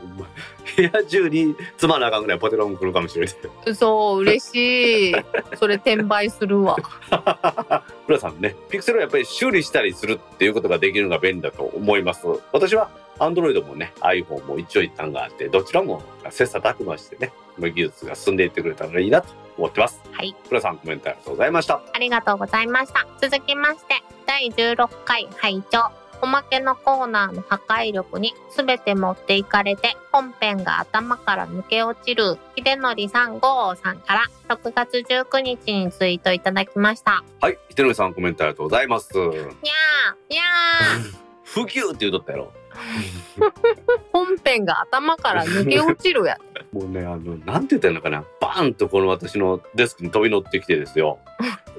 部屋中につまなあかんぐらいポテロン来るかもしれない。嘘、嬉しい。それ転売するわ。浦さんね、ピクセルはやっぱり修理したりするっていうことができるのが便利だと思います。私は Android もね、iPhone も一応一旦があって、どちらも切磋琢磨してね、技術が進んでいってくれたらいいなと思ってます。はい。浦さんコメントありがとうございました。ありがとうございました。続きまして、第16回拝聴おまけのコーナーの破壊力に全て持っていかれて、本編が頭から抜け落ちる、秀則3号さんから6月19日にツイートいただきました。はい、ひのりさんコメントありがとうございます。にゃーにゃー 不及って言うとったやろ。本編が頭から抜け落ちるや。もうね、あの、なんて言ったらいいのかな。バーンとこの私のデスクに飛び乗ってきてですよ。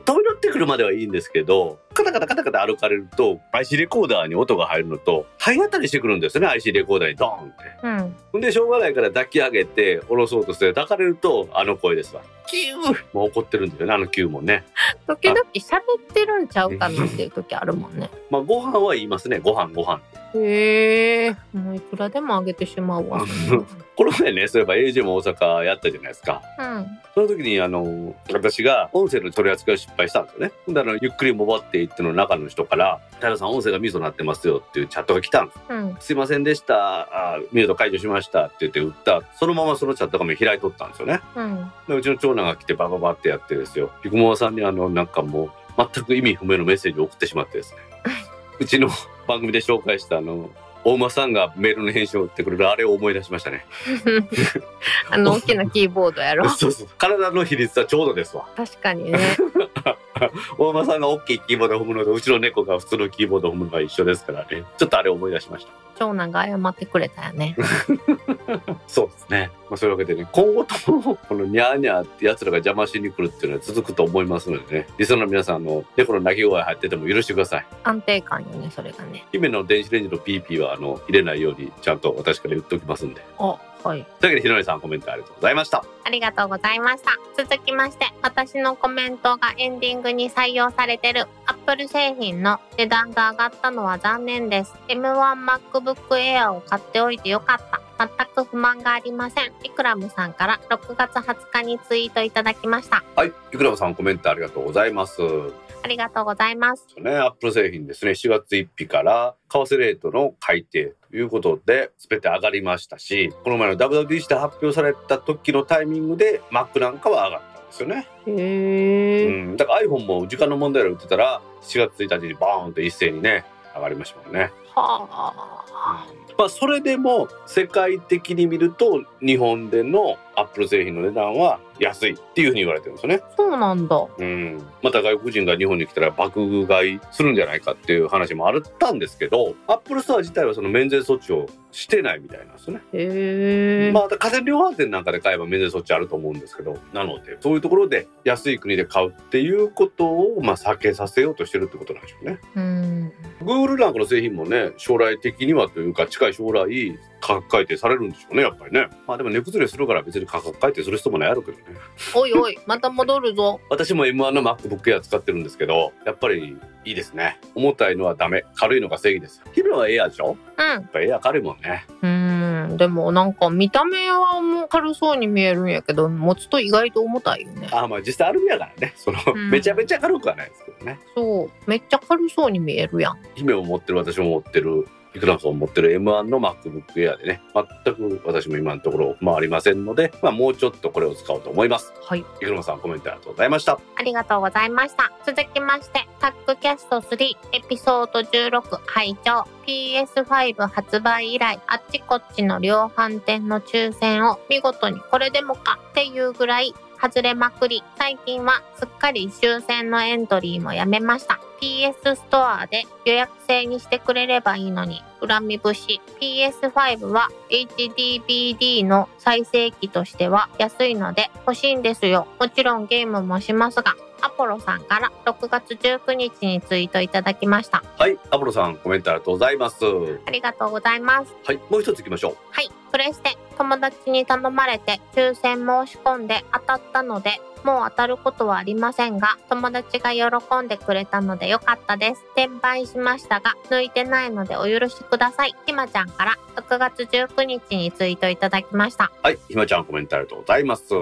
飛び乗ってくるまではいいんですけど、カタカタカタカタ歩かれると、IC レコーダーに音が入るのと、体当たりしてくるんですよね、IC レコーダーにドーンって。うん。で、しょうがないから抱き上げて、下ろそうとして、抱かれると、あの声ですわ。キューもう怒ってるんですよね、あのキューもね。時々喋ってるんちゃうかなっていう時あるもんね。まあ、ご飯は言いますね、ご飯、ご飯。へえ。もういくらでもあげてしまうわ。この前ね、そういえば AJ も大阪やったじゃないですか。うん。その時に、あの、私が音声の取り扱いを失敗したんですよね。ほんであの、ゆっくり戻っていっての中の人から、平さん音声がミュートになってますよっていうチャットが来たんです。うん。すいませんでした。あミュート解除しましたって言って打った。そのままそのチャット画面開いとったんですよね。うん。でうちの長長男が来てバババってやってですよ菊間さんにあのなんかもう全く意味不明のメッセージを送ってしまってですね うちの番組で紹介したあの大間さんがメールの返信を打ってくれるあれを思い出しましたね あの大きなキーボードやろ そうそう体の比率はちょうどですわ確かにね 大間さんが大きいキーボードを踏むのとうちの猫が普通のキーボードを踏むのが一緒ですからねちょっとあれを思い出しました長男が謝ってくれたよね そうですね。まあ、そういうわけでね、今後とも、このニャーニャーって奴らが邪魔しに来るっていうのは続くと思いますのでね、リスナーの皆さん、あの、猫の鳴き声入ってても許してください。安定感よねそれがね姫の電子レンジのピーピーは、あの、入れないように、ちゃんと私から言っておきますんで。あはいというわけで、ひろりさんコメントありがとうございました。ありがとうございました。続きまして、私のコメントがエンディングに採用されてる Apple 製品の値段が上がったのは残念です。M1MacBook Air を買っておいてよかった。全く不満がありません。イクラムさんから6月20日にツイートいただきました。はい。いくらさんコメントありがとうございます。ありがとうございます。ね、アップル製品ですね、4月1日から為替レートの改定ということで、全て上がりましたし、この前の WWDC で発表された時のタイミングで Mac なんかは上がったんですよね。へうー。ん、だから iPhone も時間の問題で売ってたら、4月1日にバーンと一斉にね、上がりましたもんね。はあ。まあ、それでも世界的に見ると日本でのアップル製品の値段は安いっていうふうに言われてるんですよね。そうなんだ。うん、また外国人が日本に来たら爆買いするんじゃないかっていう話もあったんですけどアップルストア自体はその免税措置をしてないみたいなんですよね。へー。まあ家電量販店なんかで買えば免税措置あると思うんですけどなのでそういうところで安い国で買うっていうことをまあ避けさせようとしてるってことなんでしょうね。うん。Google なんかの製品もね将来的にはというか近い将来価格改定されるんでしょうねやっぱりね。まあでも値崩れするから別に価格改定する人もないやろうけどね。おいおい、また戻るぞ。私も M1 の MacBook Air 使ってるんですけどやっぱりいいですね。重たいのはダメ。軽いのが正義です。日々は Air でしょ？うん。やっぱ Air 軽いもんね。うん、でもなんか見た目はもう軽そうに見えるんやけど、持つと意外と重たいよね。あまあ実際アルミやからね。その、うん。めちゃめちゃ軽くはないですけどね。そう、めっちゃ軽そうに見えるやん。姫も持ってる私も持ってるいくらさん持ってる M1 の MacBook Air でね全く私も今のところ不満ありませんので、まあ、もうちょっとこれを使おうと思いますはい。いくらさんコメントありがとうございましたありがとうございました。続きまして、タッグキャスト3エピソード16拝聴 PS5 発売以来、あっちこっちの量販店の抽選を見事にこれでもかっていうぐらい外れまくり、最近はすっかり抽選のエントリーもやめました。PS ストアで予約制にしてくれればいいのに、恨み節。PS5 は HDBD の再生機としては安いので欲しいんですよ。もちろんゲームもしますが、アポロさんから6月19日にツイートいただきました。はいアポロさんコメントありがとうございますはありがとうございます。いもう一つ行きましょうはい、プレステ友達に頼まれて抽選申し込んで当たったので、もう当たることはありませんが、友達が喜んでくれたのでよかったです。転売しましたが、抜いてないのでお許しください。ひまちゃんから6月19日にツイートいただきました。はいひまちゃんコメントありがとうございます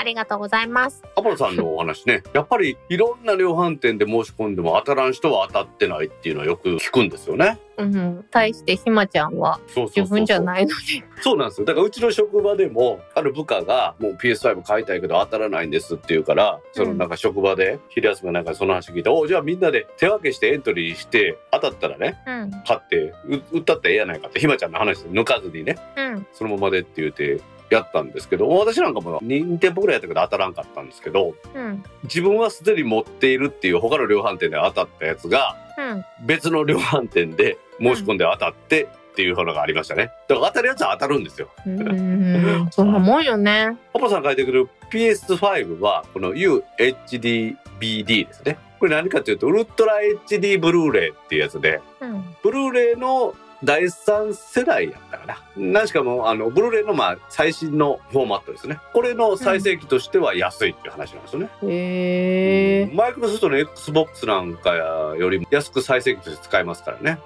ありがとうございます。アポロさんのお話ね。やっぱりいろんな量販店で申し込んでも当たらん人は当たってないっていうのはよく聞くんですよね。うん、対してひまちゃんは自分じゃないのに。そうなんですよ。だからうちの職場でもある部下がもう PS5 買いたいけど当たらないんですって言うからそのなんか職場で昼休みかなんかその話聞いて、おじゃあみんなで手分けしてエントリーして当たったらねうん、買ってう売ったったらええやないかってひまちゃんの話抜かずにねうん、そのままでって言ってやったんですけど私なんかも2店舗ぐらいやったけど当たらんかったんですけどうん、自分はすでに持っているっていう他の量販店で当たったやつがうん。別の量販店で申し込んで当たってっていうのがありましたね。だから当たるやつは当たるんですよ。うん、そんなもんよね。パパさん書いてくる PS5 はこの UHDBD ですね。これ何かというとウルトラ HD ブルーレイっていうやつでうん、ブルーレイの第3世代やったかな。何しかもあのブルーレイのまあ最新のフォーマットですね。これの再生機としては安いっていう話なんですよね。へえ。マイクロソフトの XBOX なんかよりも安く再生機として使えますからね。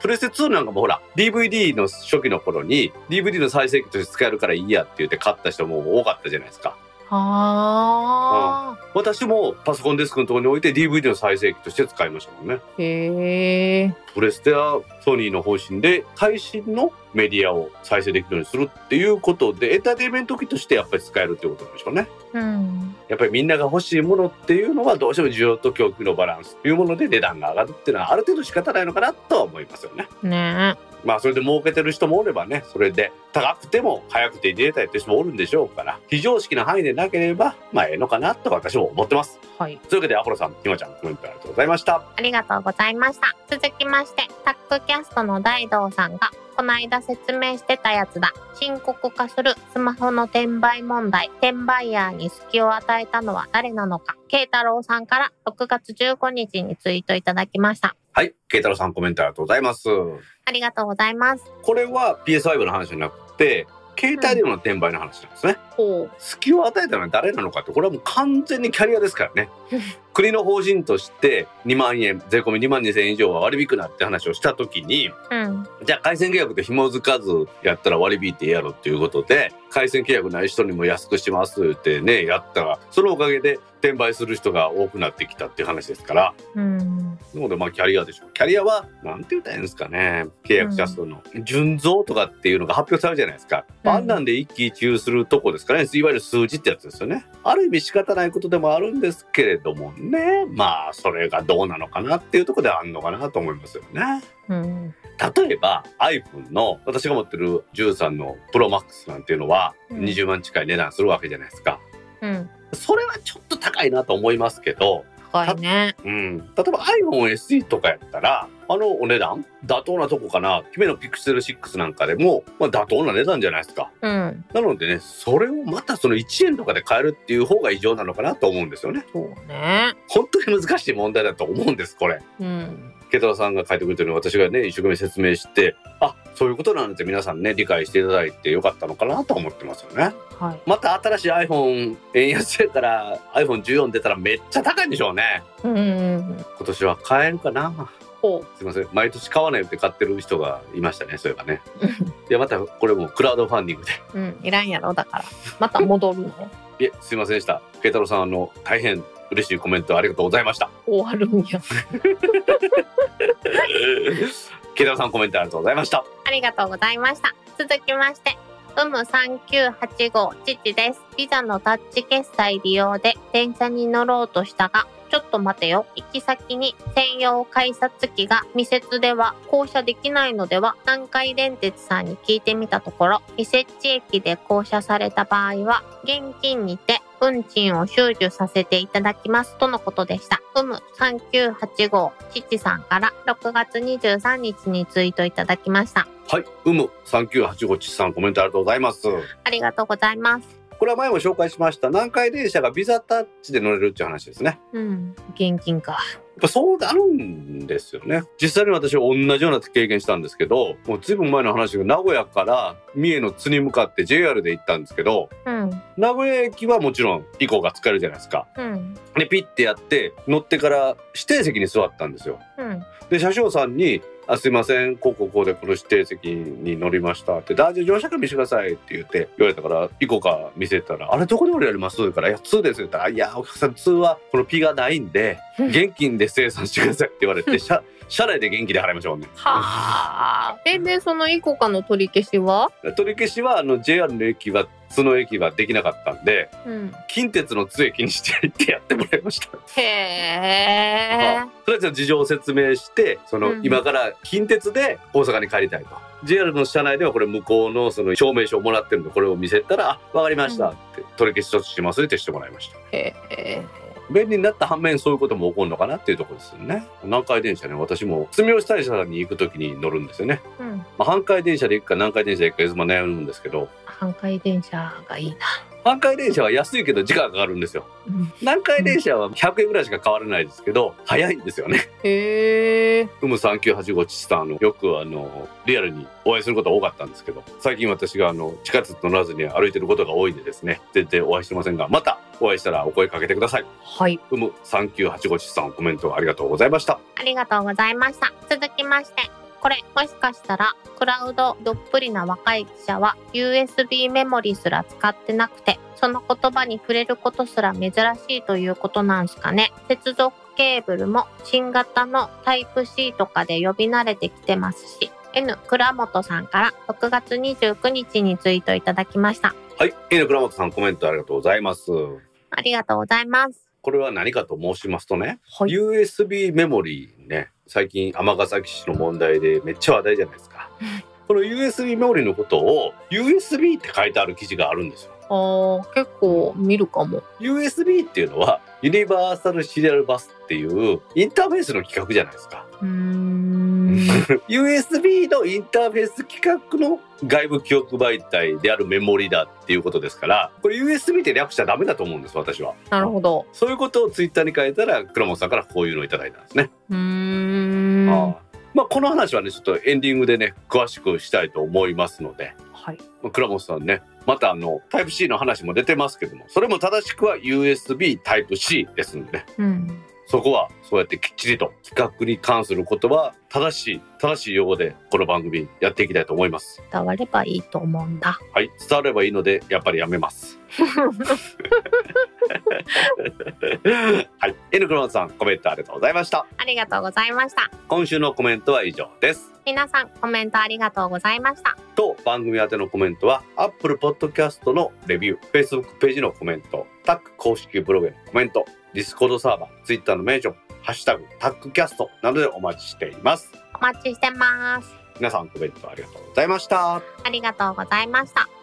プレステ2なんかもほら DVD の初期の頃に DVD の再生機として使えるからいいやって言って買った人も多かったじゃないですか。はあ。私もパソコンデスクのところに置いて DVD の再生機として使いましたもんね。へえ。プレステはソニーの方針で最新のメディアを再生できるようにするっていうことでエンターテインメント機としてやっぱり使えるっていうことなんでしょうね。うん。やっぱりみんなが欲しいものっていうのはどうしても需要と供給のバランスというもので値段が上がるっていうのはある程度仕方ないのかなとは思いますよね。ねまあそれで儲けてる人もおればねそれで高くても早く手に入れたいって人もおるんでしょうから非常識な範囲でなければまあええのかなと私も思ってます。はい。というわけでアポロさんひまちゃんコメントありがとうございました。ありがとうございました。続きまして、タックキャストの大道さんが、この間説明してたやつだ。深刻化するスマホの転売問題。転売ヤーに隙を与えたのは誰なのか。慶太郎さんから6月15日にツイートいただきました。はい慶太郎さんコメントありがとうございます。ありがとうございます。これは PS5 の話じゃなくて携帯電話の転売の話なんですね。ほう。隙を与えたのは誰なのかってこれはもう完全にキャリアですからね 国の方針として2万円税込み2万2千円以上は割り引くなって話をした時にうん。じゃあ回線契約で紐づかずやったら割り引いてやろうっていうことで回線契約ない人にも安くしますってねやった。らそのおかげで転売する人が多くなってきたっていう話ですから。うん。なのでまあキャリアでしょう。キャリアはなんて言ったらいいんですかね。契約者数の純増とかっていうのが発表されるじゃないですか、うん。あんなんで一喜一憂するとこですからね。いわゆる数字ってやつですよね。ある意味仕方ないことでもあるんですけれどもねまあそれがどうなのかなっていうところではあるのかなと思いますよねうん。例えば iPhone の私が持ってる13の ProMax なんていうのはうん20万近い値段するわけじゃないですかうん。それはちょっと高いなと思いますけど高いね。うん、例えば iPhone SE とかやったらあのお値段？妥当なとこかな？姫の Pixel 6なんかでも、まあ、妥当な値段じゃないですかうん。なのでねそれをまたその1円とかで買えるっていう方が異常なのかなと思うんですよねそうね。本当に難しい問題だと思うんですこれうん。ケトラさんが書いてくれてるのを私がね一生懸命説明してあそういうことなんて皆さんね理解していただいてよかったのかなと思ってますよねはい。また新しい iPhone 円安やから iPhone14 出たらめっちゃ高いんでしょうねうんうんうん。今年は買えるかなほすいません毎年買わないって買ってる人がいましたねそういえばねう。いやまたこれもクラウドファンディングでうん。いらんやろ、だから。また戻るの。いえすいませんでした慶太郎さんあの大変嬉しいコメントありがとうございました終わるんや。慶太郎さんコメントありがとうございましたありがとうございました。続きまして、うむ3985父です。ビザのタッチ決済利用で電車に乗ろうとしたが、ちょっと待てよ。行き先に専用改札機が未設では降車できないのでは南海電鉄さんに聞いてみたところ、未設置駅で降車された場合は、現金にて運賃を収受させていただきますとのことでした。うむ3985父さんから6月23日にツイートいただきました。はいうむ3985ちさんコメントありがとうございますありがとうございます。これは前も紹介しました南海電車がビザタッチで乗れるっていう話ですねうん。現金か。やっぱそうなるんですよね実際に私は同じような経験したんですけどもうずいぶん前の話が名古屋から三重の津に向かって JR で行ったんですけどうん。名古屋駅はもちろん以降が使えるじゃないですかうん。でピッてやって乗ってから指定席に座ったんですようん。で車掌さんに「あすいませんこうこうこうでこの指定席に乗りました」って「大丈夫乗車券見せてください」って言って言われたから「行こうか見せたら「あれどこで降りられます?」から「いや2です」って言ったら「いやお客さん2はこの P がないんで現金で生産してください」って言われて車 車内で現金で払いましょうねはあ。え、で、そのイコカの取り消しは？取り消しはあの JR の駅は津の駅はできなかったんでうん。近鉄の津駅にしていってやってもらいましたへえ。それはじゃあ事情を説明してその、うん今から近鉄で大阪に帰りたいと JR の車内ではこれ向こうのその証明書をもらってるんでこれを見せたら「あ分かりました」って取り消し措置しますってしてもらいましたへえ。便利になった反面そういうことも起こるのかなっていうところですよね南海電車ね私も住吉大社に行く時に乗るんですよね、うん。まあ、半海電車で行くか南海電車で行くかいつも悩むんですけど半回電車がいいな。半海電車は安いけど時間がかかるんですようん。南海電車は100円ぐらいしか変わらないですけど早いんですよねへえ。うむ3985チさんあのよくあのリアルにお会いすることが多かったんですけど最近私があの地下鉄乗らずに歩いてることが多いんでですね全然お会いしてませんがまたお会いしたらお声かけてくださいはい。うむ3985チさんコメントありがとうございましたありがとうございました。続きまして、これもしかしたらクラウドどっぷりな若い記者は USB メモリすら使ってなくてその言葉に触れることすら珍しいということなんすかね。接続ケーブルも新型のタイプ C とかで呼び慣れてきてますし、N 倉本さんから6月29日にツイートいただきました。はい。N 倉本さんコメントありがとうございます。ありがとうございます。これは何かと申しますとね、はい。USB メモリーね、最近尼崎市の問題でめっちゃ話題じゃないですか。この USB メモリーのことを USB って書いてある記事があるんですよ。あー結構見るかも。USB っていうのはユニバーサルシリアルバスっていうインターフェースの規格じゃないですか。うーん。USB のインターフェース規格の外部記憶媒体であるメモリだっていうことですから、これ USB って略しちゃダメだと思うんです、私は。なるほど。そういうことをツイッターに書いたら、倉本さんからこういうのをいただいたんですね。うーん。ああまあ、この話はね、ちょっとエンディングでね、詳しくしたいと思いますので、はい。まあ倉本さんね、またあの、タイプ C の話も出てますけども、それも正しくは USB タイプ C ですんでね、うん。そこはそうやってきっちりと企画に関することは正しい、正しい用語でこの番組やっていきたいと思います。伝わればいいと思うんだ。はい、伝わればいいので、やっぱりやめます。はい、N 倉本さん、コメントありがとうございました。ありがとうございました。今週のコメントは以上です。皆さんコメントありがとうございました。と番組宛てのコメントは Apple Podcast のレビュー Facebook ページのコメントタック公式ブログへのコメント Discord サーバー Twitter のメンションハッシュタグタックキャストなどでお待ちしていますお待ちしてます。皆さんコメントありがとうございましたありがとうございました。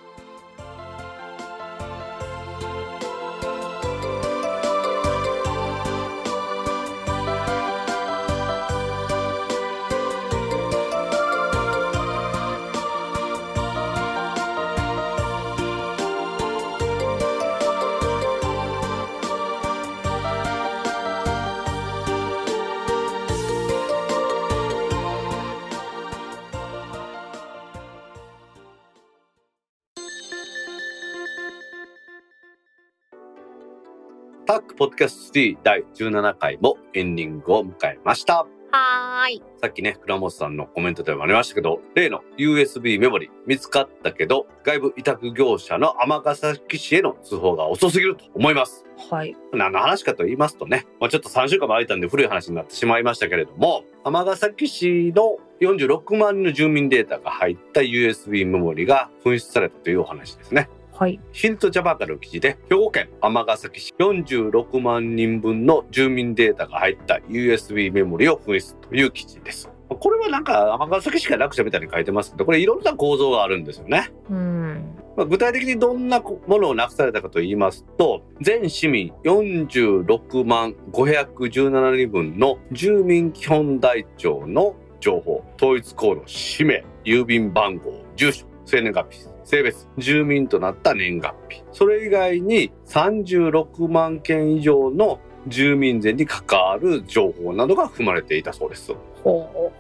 タックポッドキャスト3第17回もエンディングを迎えましたはーい。さっきね、倉本さんのコメントでもありましたけど、例の USB メモリ見つかったけど、外部委託業者の尼崎市への通報が遅すぎると思います。はい。何の話かと言いますとね、まあ、ちょっと3週間も空いたんで古い話になってしまいましたけれども、尼崎市の46万人の住民データが入った USB メモリが紛失されたというお話ですね。はい。ヒルトジャパーからの記事で、兵庫県尼崎市46万人分の住民データが入った USB メモリを紛失という記事です。これはなんか尼崎市が楽者みたいに書いてますけど、これいろんな構造があるんですよね。うん。まあ、具体的にどんなものをなくされたかと言いますと、全市民46万517人分の住民基本台帳の情報、統一行動、氏名、郵便番号、住所、生年月日、性別、住民となった年月日。それ以外に36万件以上の住民税に関わる情報などが含まれていたそうです。ほ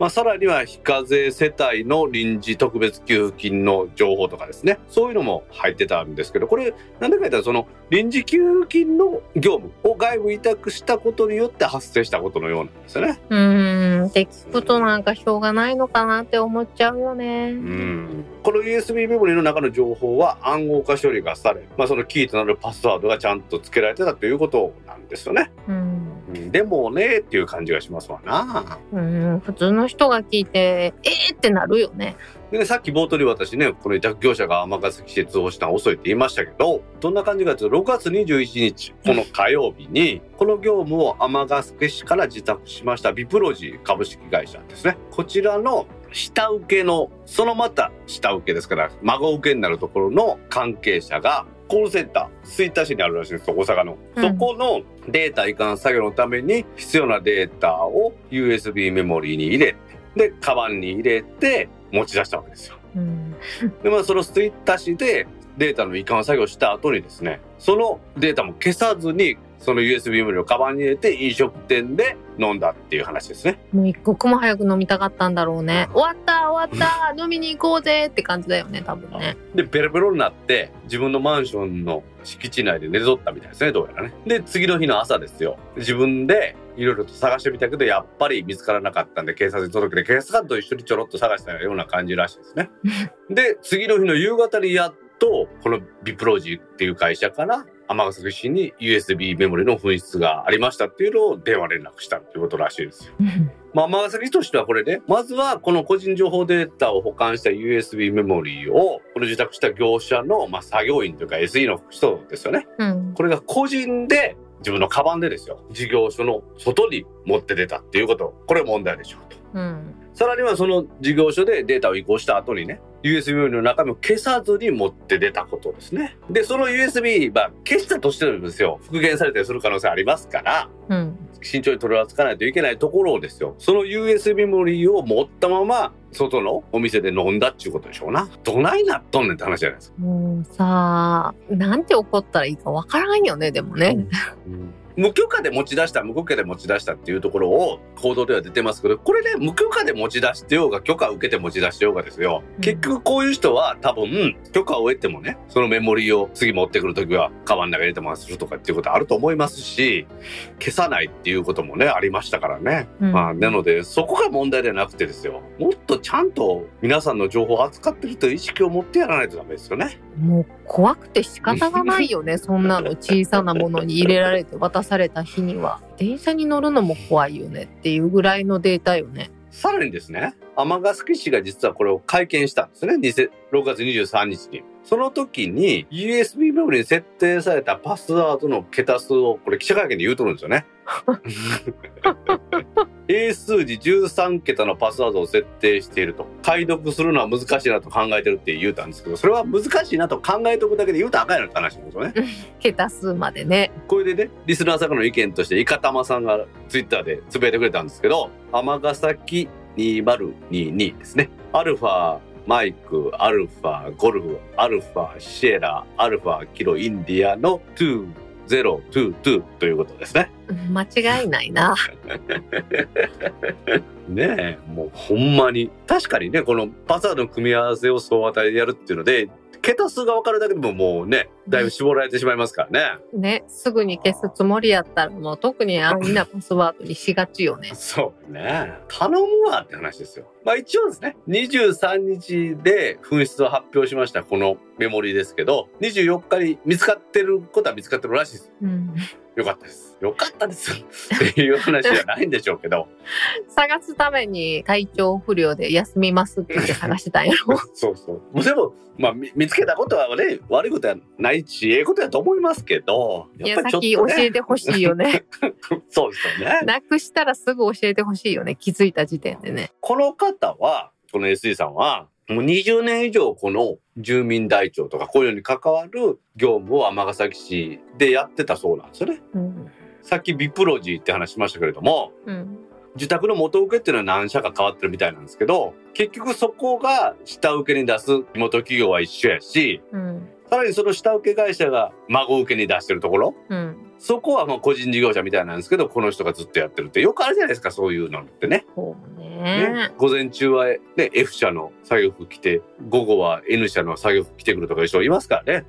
まあ、さらには非課税世帯の臨時特別給付金の情報とかですねそういうのも入ってたんですけどこれなんでか言ったらその臨時給付金の業務を外部委託したことによって発生したことのようなんですよね。て聞くとなんかしょうがないのかなって思っちゃうよね。うんこの USB メモリの中の情報は暗号化処理がされ、まあ、そのキーとなるパスワードがちゃんと付けられてたということなんですよね。うん。うんでもねっていう感じがしますわな。うん。普通の人が聞いて、えーってなるよね。でね、さっき冒頭に私ね、この委託業者が尼崎市で通報した遅いって言いましたけど、どんな感じかというと、6月21日、この火曜日に、この業務を尼崎市から自宅しましたビプロジー株式会社ですね。こちらの下請けの、そのまた下請けですから、孫請けになるところの関係者が、コールセンター、吹田市にあるらしいんですよ、大阪の。うんそこのデータ移管作業のために必要なデータを USB メモリーに入れて、で、カバンに入れて持ち出したわけですよ。うん。で、まあ、その吹田市でデータの移管作業した後にですね、そのデータも消さずに、その USB メモリーをカバンに入れて飲食店で飲んだっていう話ですね。もう一刻も早く飲みたかったんだろうね。終わった終わった 飲みに行こうぜって感じだよね、多分ね。で、ベロベロになって、自分のマンションの敷地内で寝とったみたいですね、どうやらね。で、次の日の朝ですよ。自分でいろいろと探してみたけど、やっぱり見つからなかったんで、警察に届けて、警察官と一緒にちょろっと探したような感じらしいですね。で、次の日の夕方にやっとこのビプロジーっていう会社から尼崎市に USB メモリの紛失がありましたっていうのを電話連絡したっていうことらしいですよ。まあ、尼崎市としてはこれね、まずはこの個人情報データを保管した USB メモリーを、この受託した業者の、まあ、作業員というか SE の人ですよね。うん。これが個人で自分のカバンでですよ、事業所の外に持って出たっていうこと、これ問題でしょうと。うん。さらにはその事業所でデータを移行した後にね、USB メモリの中身を消さずに持って出たことですね。で、その USB、まあ、消したとしてもですよ、復元されたりする可能性ありますから、うん。慎重に取り扱わないといけないところをですよ。その USB メモリーを持ったまま、外のお店で飲んだっていうことでしょうな。どないなっとんねんって話じゃないですか。もうさ、なんて怒ったらいいかわからんよね、でもね。無許可で持ち出した、無許可で持ち出したっていうところを行動では出てますけど、これね、無許可で持ち出してようが、許可を受けて持ち出してようがですよ。うん結局こういう人は多分、許可を得てもね、そのメモリーを次持ってくるときは、カバンの中に入れてまするとかっていうことあると思いますし、消さないっていうこともね、ありましたからね。うんまあ、なので、そこが問題ではなくてですよ。もっとちゃんと皆さんの情報を扱ってるという意識を持ってやらないとダメですよね。もう怖くて仕方がないよね、そんなの小さなものに入れられて渡された日には。電車に乗るのも怖いよねっていうぐらいのデータよね。さらにですね、尼崎市が実はこれを会見したんですね。6月23日に。その時に USB メモリに設定されたパスワードの桁数をこれ記者会見で言うとるんですよね。英数字13桁のパスワードを設定していると。解読するのは難しいなと考えてるって言うたんですけど、それは難しいなと考えておくだけで言うとあかんやろって話なんですよね。桁数までね。これでね、リスナーさんからの意見として、イカタマさんがツイッターでつぶやいてくれたんですけど、尼崎2022ですね。アルファ、マイク、アルファ、ゴルフ、アルファ、シエラ、アルファ、キロ、インディアの2022ということですね。うん間違いないな。ねえ、もうほんまに。確かにね、このパスワードの組み合わせを総当たりでやるっていうので、桁数が分かるだけでももうね、だいぶ絞られてしまいますからね。ね、すぐに消すつもりやったらもう特に安易なパスワードにしがちよね。そうね。頼むわって話ですよ。まあ一応ですね、23日で紛失を発表しましたこのメモリーですけど、24日に見つかってることは見つかってるらしいです。うん、よかったです。よかったです。っていう話じゃないんでしょうけど。探すために体調不良で休みますって言って話してたんやろ。そうそう。でも、まあ見見つけたことはね、悪いことはないし、ええことやと思いますけど、いや、さっき教えてほしいよね。そうですよね。なくしたらすぐ教えてほしいよね。気づいた時点でね。この方は、この SE さんは、もう20年以上この住民台帳とかこういうのに関わる業務を尼崎市でやってたそうなんですよね。うん。さっきビプロジーって話しましたけれども、うん。受託の元請けっていうのは何社か変わってるみたいなんですけど、結局そこが下請けに出す地元企業は一緒やし、うん。さらにその下請け会社が孫請けに出してるところ、うん。そこはまあ個人事業者みたいなんですけど、この人がずっとやってるってよくあるじゃないですか、そういうのってね。そうね。ね、午前中は、ね、F 社の作業服着て、午後は N 社の作業服着てくるとかいう人いますからね。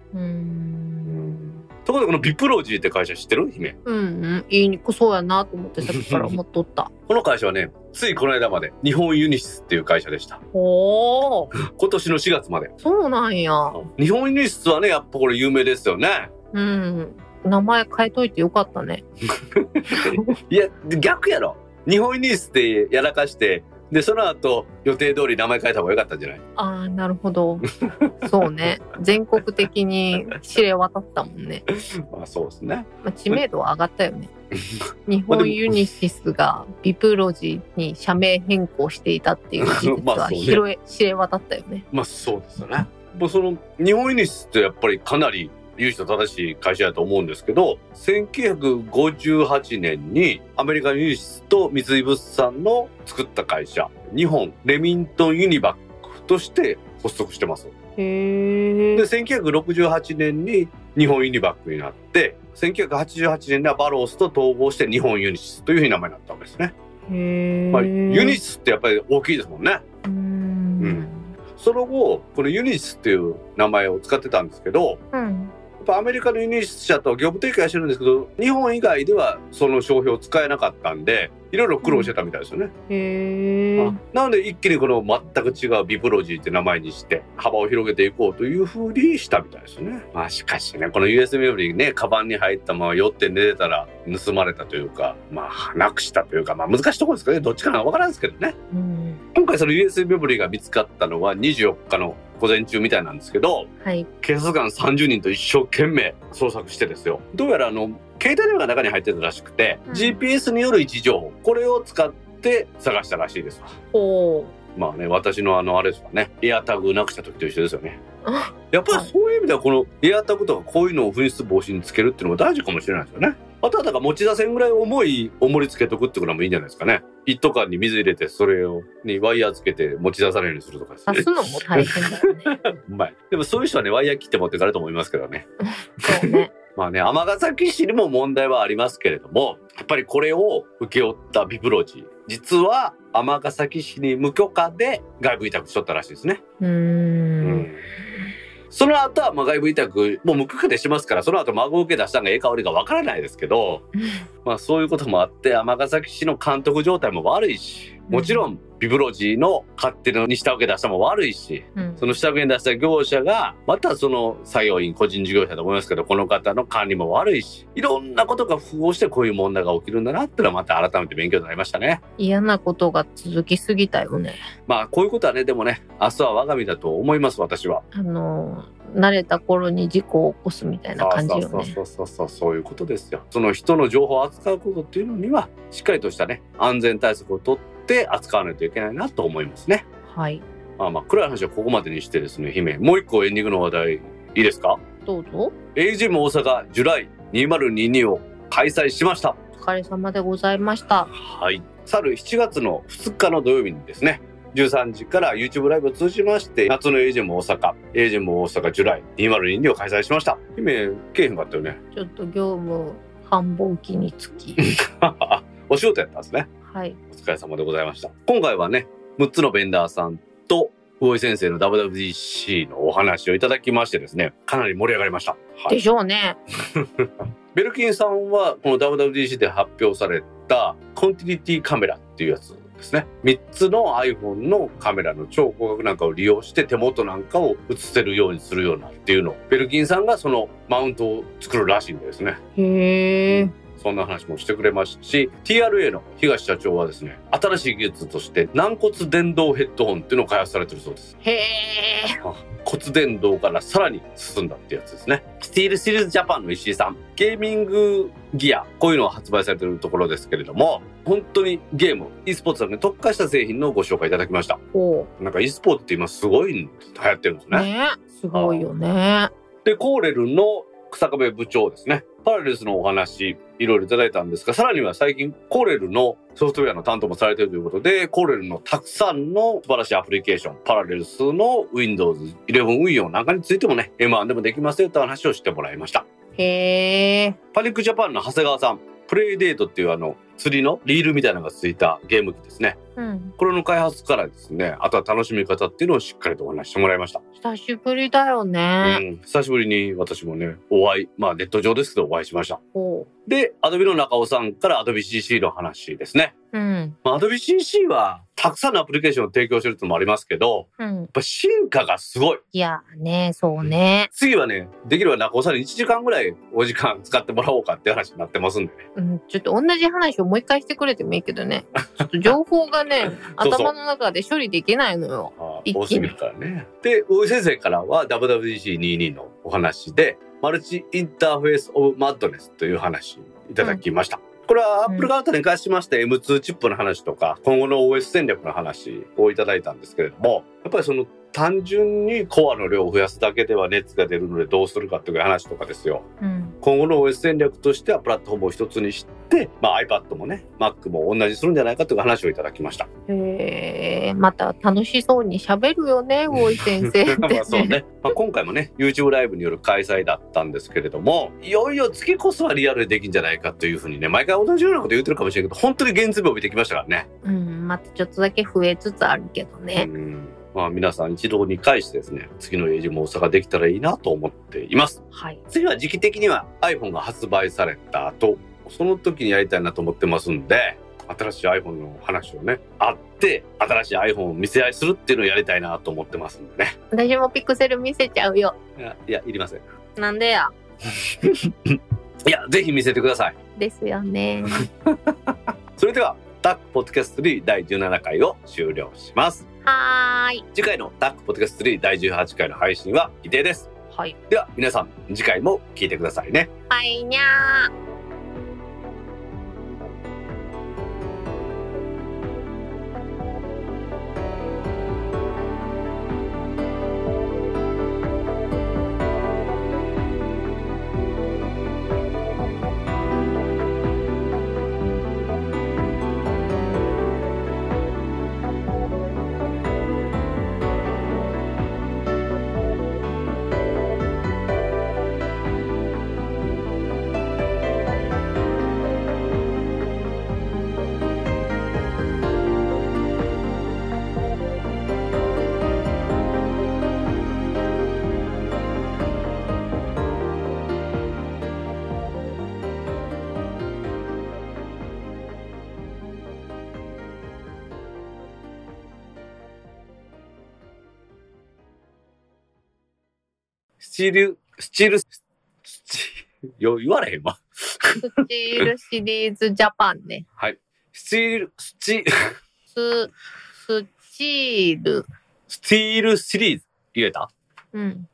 うん。ところでこの BIPROGY って会社知ってる？姫。うんうん。言いにくそうやなと思ってさっきから思っとった。この会社はね、ついこの間まで日本ユニシスっていう会社でした。おー。今年の4月まで。そうなんや。日本ユニシスはね、やっぱこれ有名ですよね。うん。名前変えといてよかったね。いや、逆やろ。日本ユニシスでやらかして、で、その後、予定通り名前変えた方がよかったんじゃない？ああ、なるほど。そうね。全国的に知れ渡ったもんね。まあそうですね。まあ、知名度は上がったよね。日本ユニシスが BIPROGY に社名変更していたっていう 事実は広く、知れ渡ったよね。まあそうですよね。もうその日本ユニシスってやっぱりかなり由緒正しい会社だと思うんですけど、1958年にアメリカのユニシスと三井物産の作った会社、日本レミントンユニバックとして発足してます。へで、1968年に日本ユニバックになって、1988年にはバロースと統合して日本ユニシスというふうに名前になったわけですね。え。まあ、ユニシスってやっぱり大きいですもんね。うーん。その後、このユニシスっていう名前を使ってたんですけど、うん。っぱアメリカのユニシス社と業務提携はしてるんですけど日本以外ではその商標を使えなかったんでいろいろ苦労してたみたいですよね、へえ。なので一気にこの全く違うビプロジーって名前にして幅を広げていこうというふうにしたみたいですよね。まあしかしねこの USB メモリーねカバンに入ったまま酔って寝てたら盗まれたというかまあなくしたというかまあ難しいところですけどね。どっちかなわからんですけどね。うん。今回その USB メモリーが見つかったのは24日の午前中みたいなんですけどはい。警察官30人と一生懸命捜索してですよ。どうやらあの携帯電話が中に入ってたらしくて、うん。GPS による位置情報これを使って探したらしいです。わほまあね私のあのあれですわね。エアタグなくした時と一緒ですよね。あ。やっぱりそういう意味ではこのエアタグとかこういうのを紛失防止につけるっていうのも大事かもしれないですよねあとはだから持ち出せんぐらい重い重りつけとくってこともいいんじゃないですかね一斗缶に水入れてそれをにワイヤーつけて持ち出されるようにするとかですう。ね出すのも大変だよね。うまいでもそういう人はねワイヤー切って持ってかれると思いますけどねそうね。まあね、尼崎市にも問題はありますけれども、やっぱりこれを請け負ったビプロジー、実は尼崎市に無許可で外部委託しとったらしいですね。うー。うんその後はまあ外部委託、もう無許可でしますから、その後孫受け出したんがええ香りがわからないですけど、まあそういうこともあって、尼崎市の監督状態も悪いし、もちろんビブロジーの勝手に下請け出したも悪いし、うんその下請けに出した業者が、またその作業員、個人事業者と思いますけど、この方の管理も悪いし、いろんなことが符合してこういう問題が起きるんだなってのはまた改めて勉強になりましたね。嫌なことが続きすぎたよね。まあこういうことはね、でもね、明日は我が身だと思います、私は。あのー、慣れた頃に事故を起こすみたいな感じよそうね。そうそうそう、そういうことですよ。その人の情報を扱うことっていうのには、しっかりとしたね、安全対策をとって扱わないといけないなと思いますね。はい。まあまあ、暗い話はここまでにしてですね、姫、もう一個エンディングの話題いいですか？どうぞ。?AGM 大阪ジュライ2022を開催しました。お疲れ様でございました。はい。去る7月の2日の土曜日にですね、13時から YouTube ライブを通じまして、夏の AGM 大阪、AGM 大阪ジュライ2022を開催しました。姫、けえへんかったよね。ちょっと業務繁忙期につき。お仕事やったんですね。はい。お疲れ様でございました。今回はね、6つのベンダーさんと、魚井先生の WWDC のお話をいただきましてですね、かなり盛り上がりました。はいでしょうね。ベルキンさんはこの WWDC で発表されたコンティニティカメラっていうやつですね。3つの iPhone のカメラの超広角なんかを利用して手元なんかを映せるようにするようなっていうのをベルキンさんがそのマウントを作るらしいんですね。へえ。そんな話もしてくれましたし、TRA の東社長はですね、新しい技術として軟骨伝導ヘッドホンっていうのを開発されてるそうです。へえ。骨伝導からさらに進んだってやつですね。スティールシリーズジャパンの石井さん。ゲーミングギア、こういうのが発売されてるところですけれども、本当にゲーム、e スポーツに特化した製品のご紹介いただきました。おなんか e スポーツって今すごい流行ってるんですね。ね。すごいよね。で、コーレルの草壁部長ですね。パラレルスのお話、いろいろいただいたんですが、さらには最近、コーレルのソフトウェアの担当もされているということで、コーレルのたくさんの素晴らしいアプリケーション、パラレルスの Windows 11運用なんかについてもね、M1 でもできますよという話をしてもらいました。へえ。パニックジャパンの長谷川さん、プレイデートっていうあの、釣りのリールみたいなのがついたゲーム機ですね。うん。これの開発からですね、あとは楽しみ方っていうのをしっかりとお話ししてもらいました。久しぶりだよね。うん、久しぶりに私もね、お会い、まあネット上ですけどお会いしました。で、アドビの中尾さんからアドビ CC の話ですね。うん。まあ、アドビ CC はたくさんのアプリケーションを提供してるってのもありますけど、うんやっ。ぱ進化がすごい。いやね、そうね。次はね、できれば中尾さんに1時間ぐらいお時間使ってもらおうかって話になってますんでね。うん、ちょっと同じ話をもう一回してくれてもいいけどね。ちょっと情報がね、そうそう頭の中で処理できないのよ。あ一気に多すぎるからね。で、大井先生からは WWDC22 のお話で、マルチインターフェースオブマッドネスという話いただきました。これはアップル側に関しまして M2 チップの話とか今後の OS 戦略の話をいただいたんですけれどもやっぱりその単純にコアの量を増やすだけでは熱が出るのでどうするかという話とかですようん。今後の OS 戦略としてはプラットフォームを一つにして、まあ、iPad もね Mac も同じするんじゃないかという話をいただきましたへえ、また楽しそうに喋るよね、大井先生って、まあそうね、まあ、今回もね YouTube ライブによる開催だったんですけれどもいよいよ次こそはリアルでできんじゃないかというふうにね毎回同じようなこと言ってるかもしれないけど本当に現実味を帯びてきましたからね。うん、またちょっとだけ増えつつあるけどね。うんまあ皆さん一堂に会してですね、次のエイジモーサができたらいいなと思っています。はい。次は時期的には iPhone が発売された後、その時にやりたいなと思ってますんで、新しい iPhone の話をね、あって、新しい iPhone を見せ合いするっていうのをやりたいなと思ってますんでね。私もピクセル見せちゃうよ。いや、いやいりません。なんでや？いや、ぜひ見せてください。ですよね。それでは、タックポッドキャスト3第17回を終了します。はーい。次回のタックポッドキャスト3第18回の配信は未定です。はい。では、皆さん、次回も聞いてくださいね。はいにゃー。チール、スチール、スチよ、言われへんわ。スチールシリーズジャパンね。はい。スチール、スチ、ス、スチール。スチールシリーズ。言えた？うん。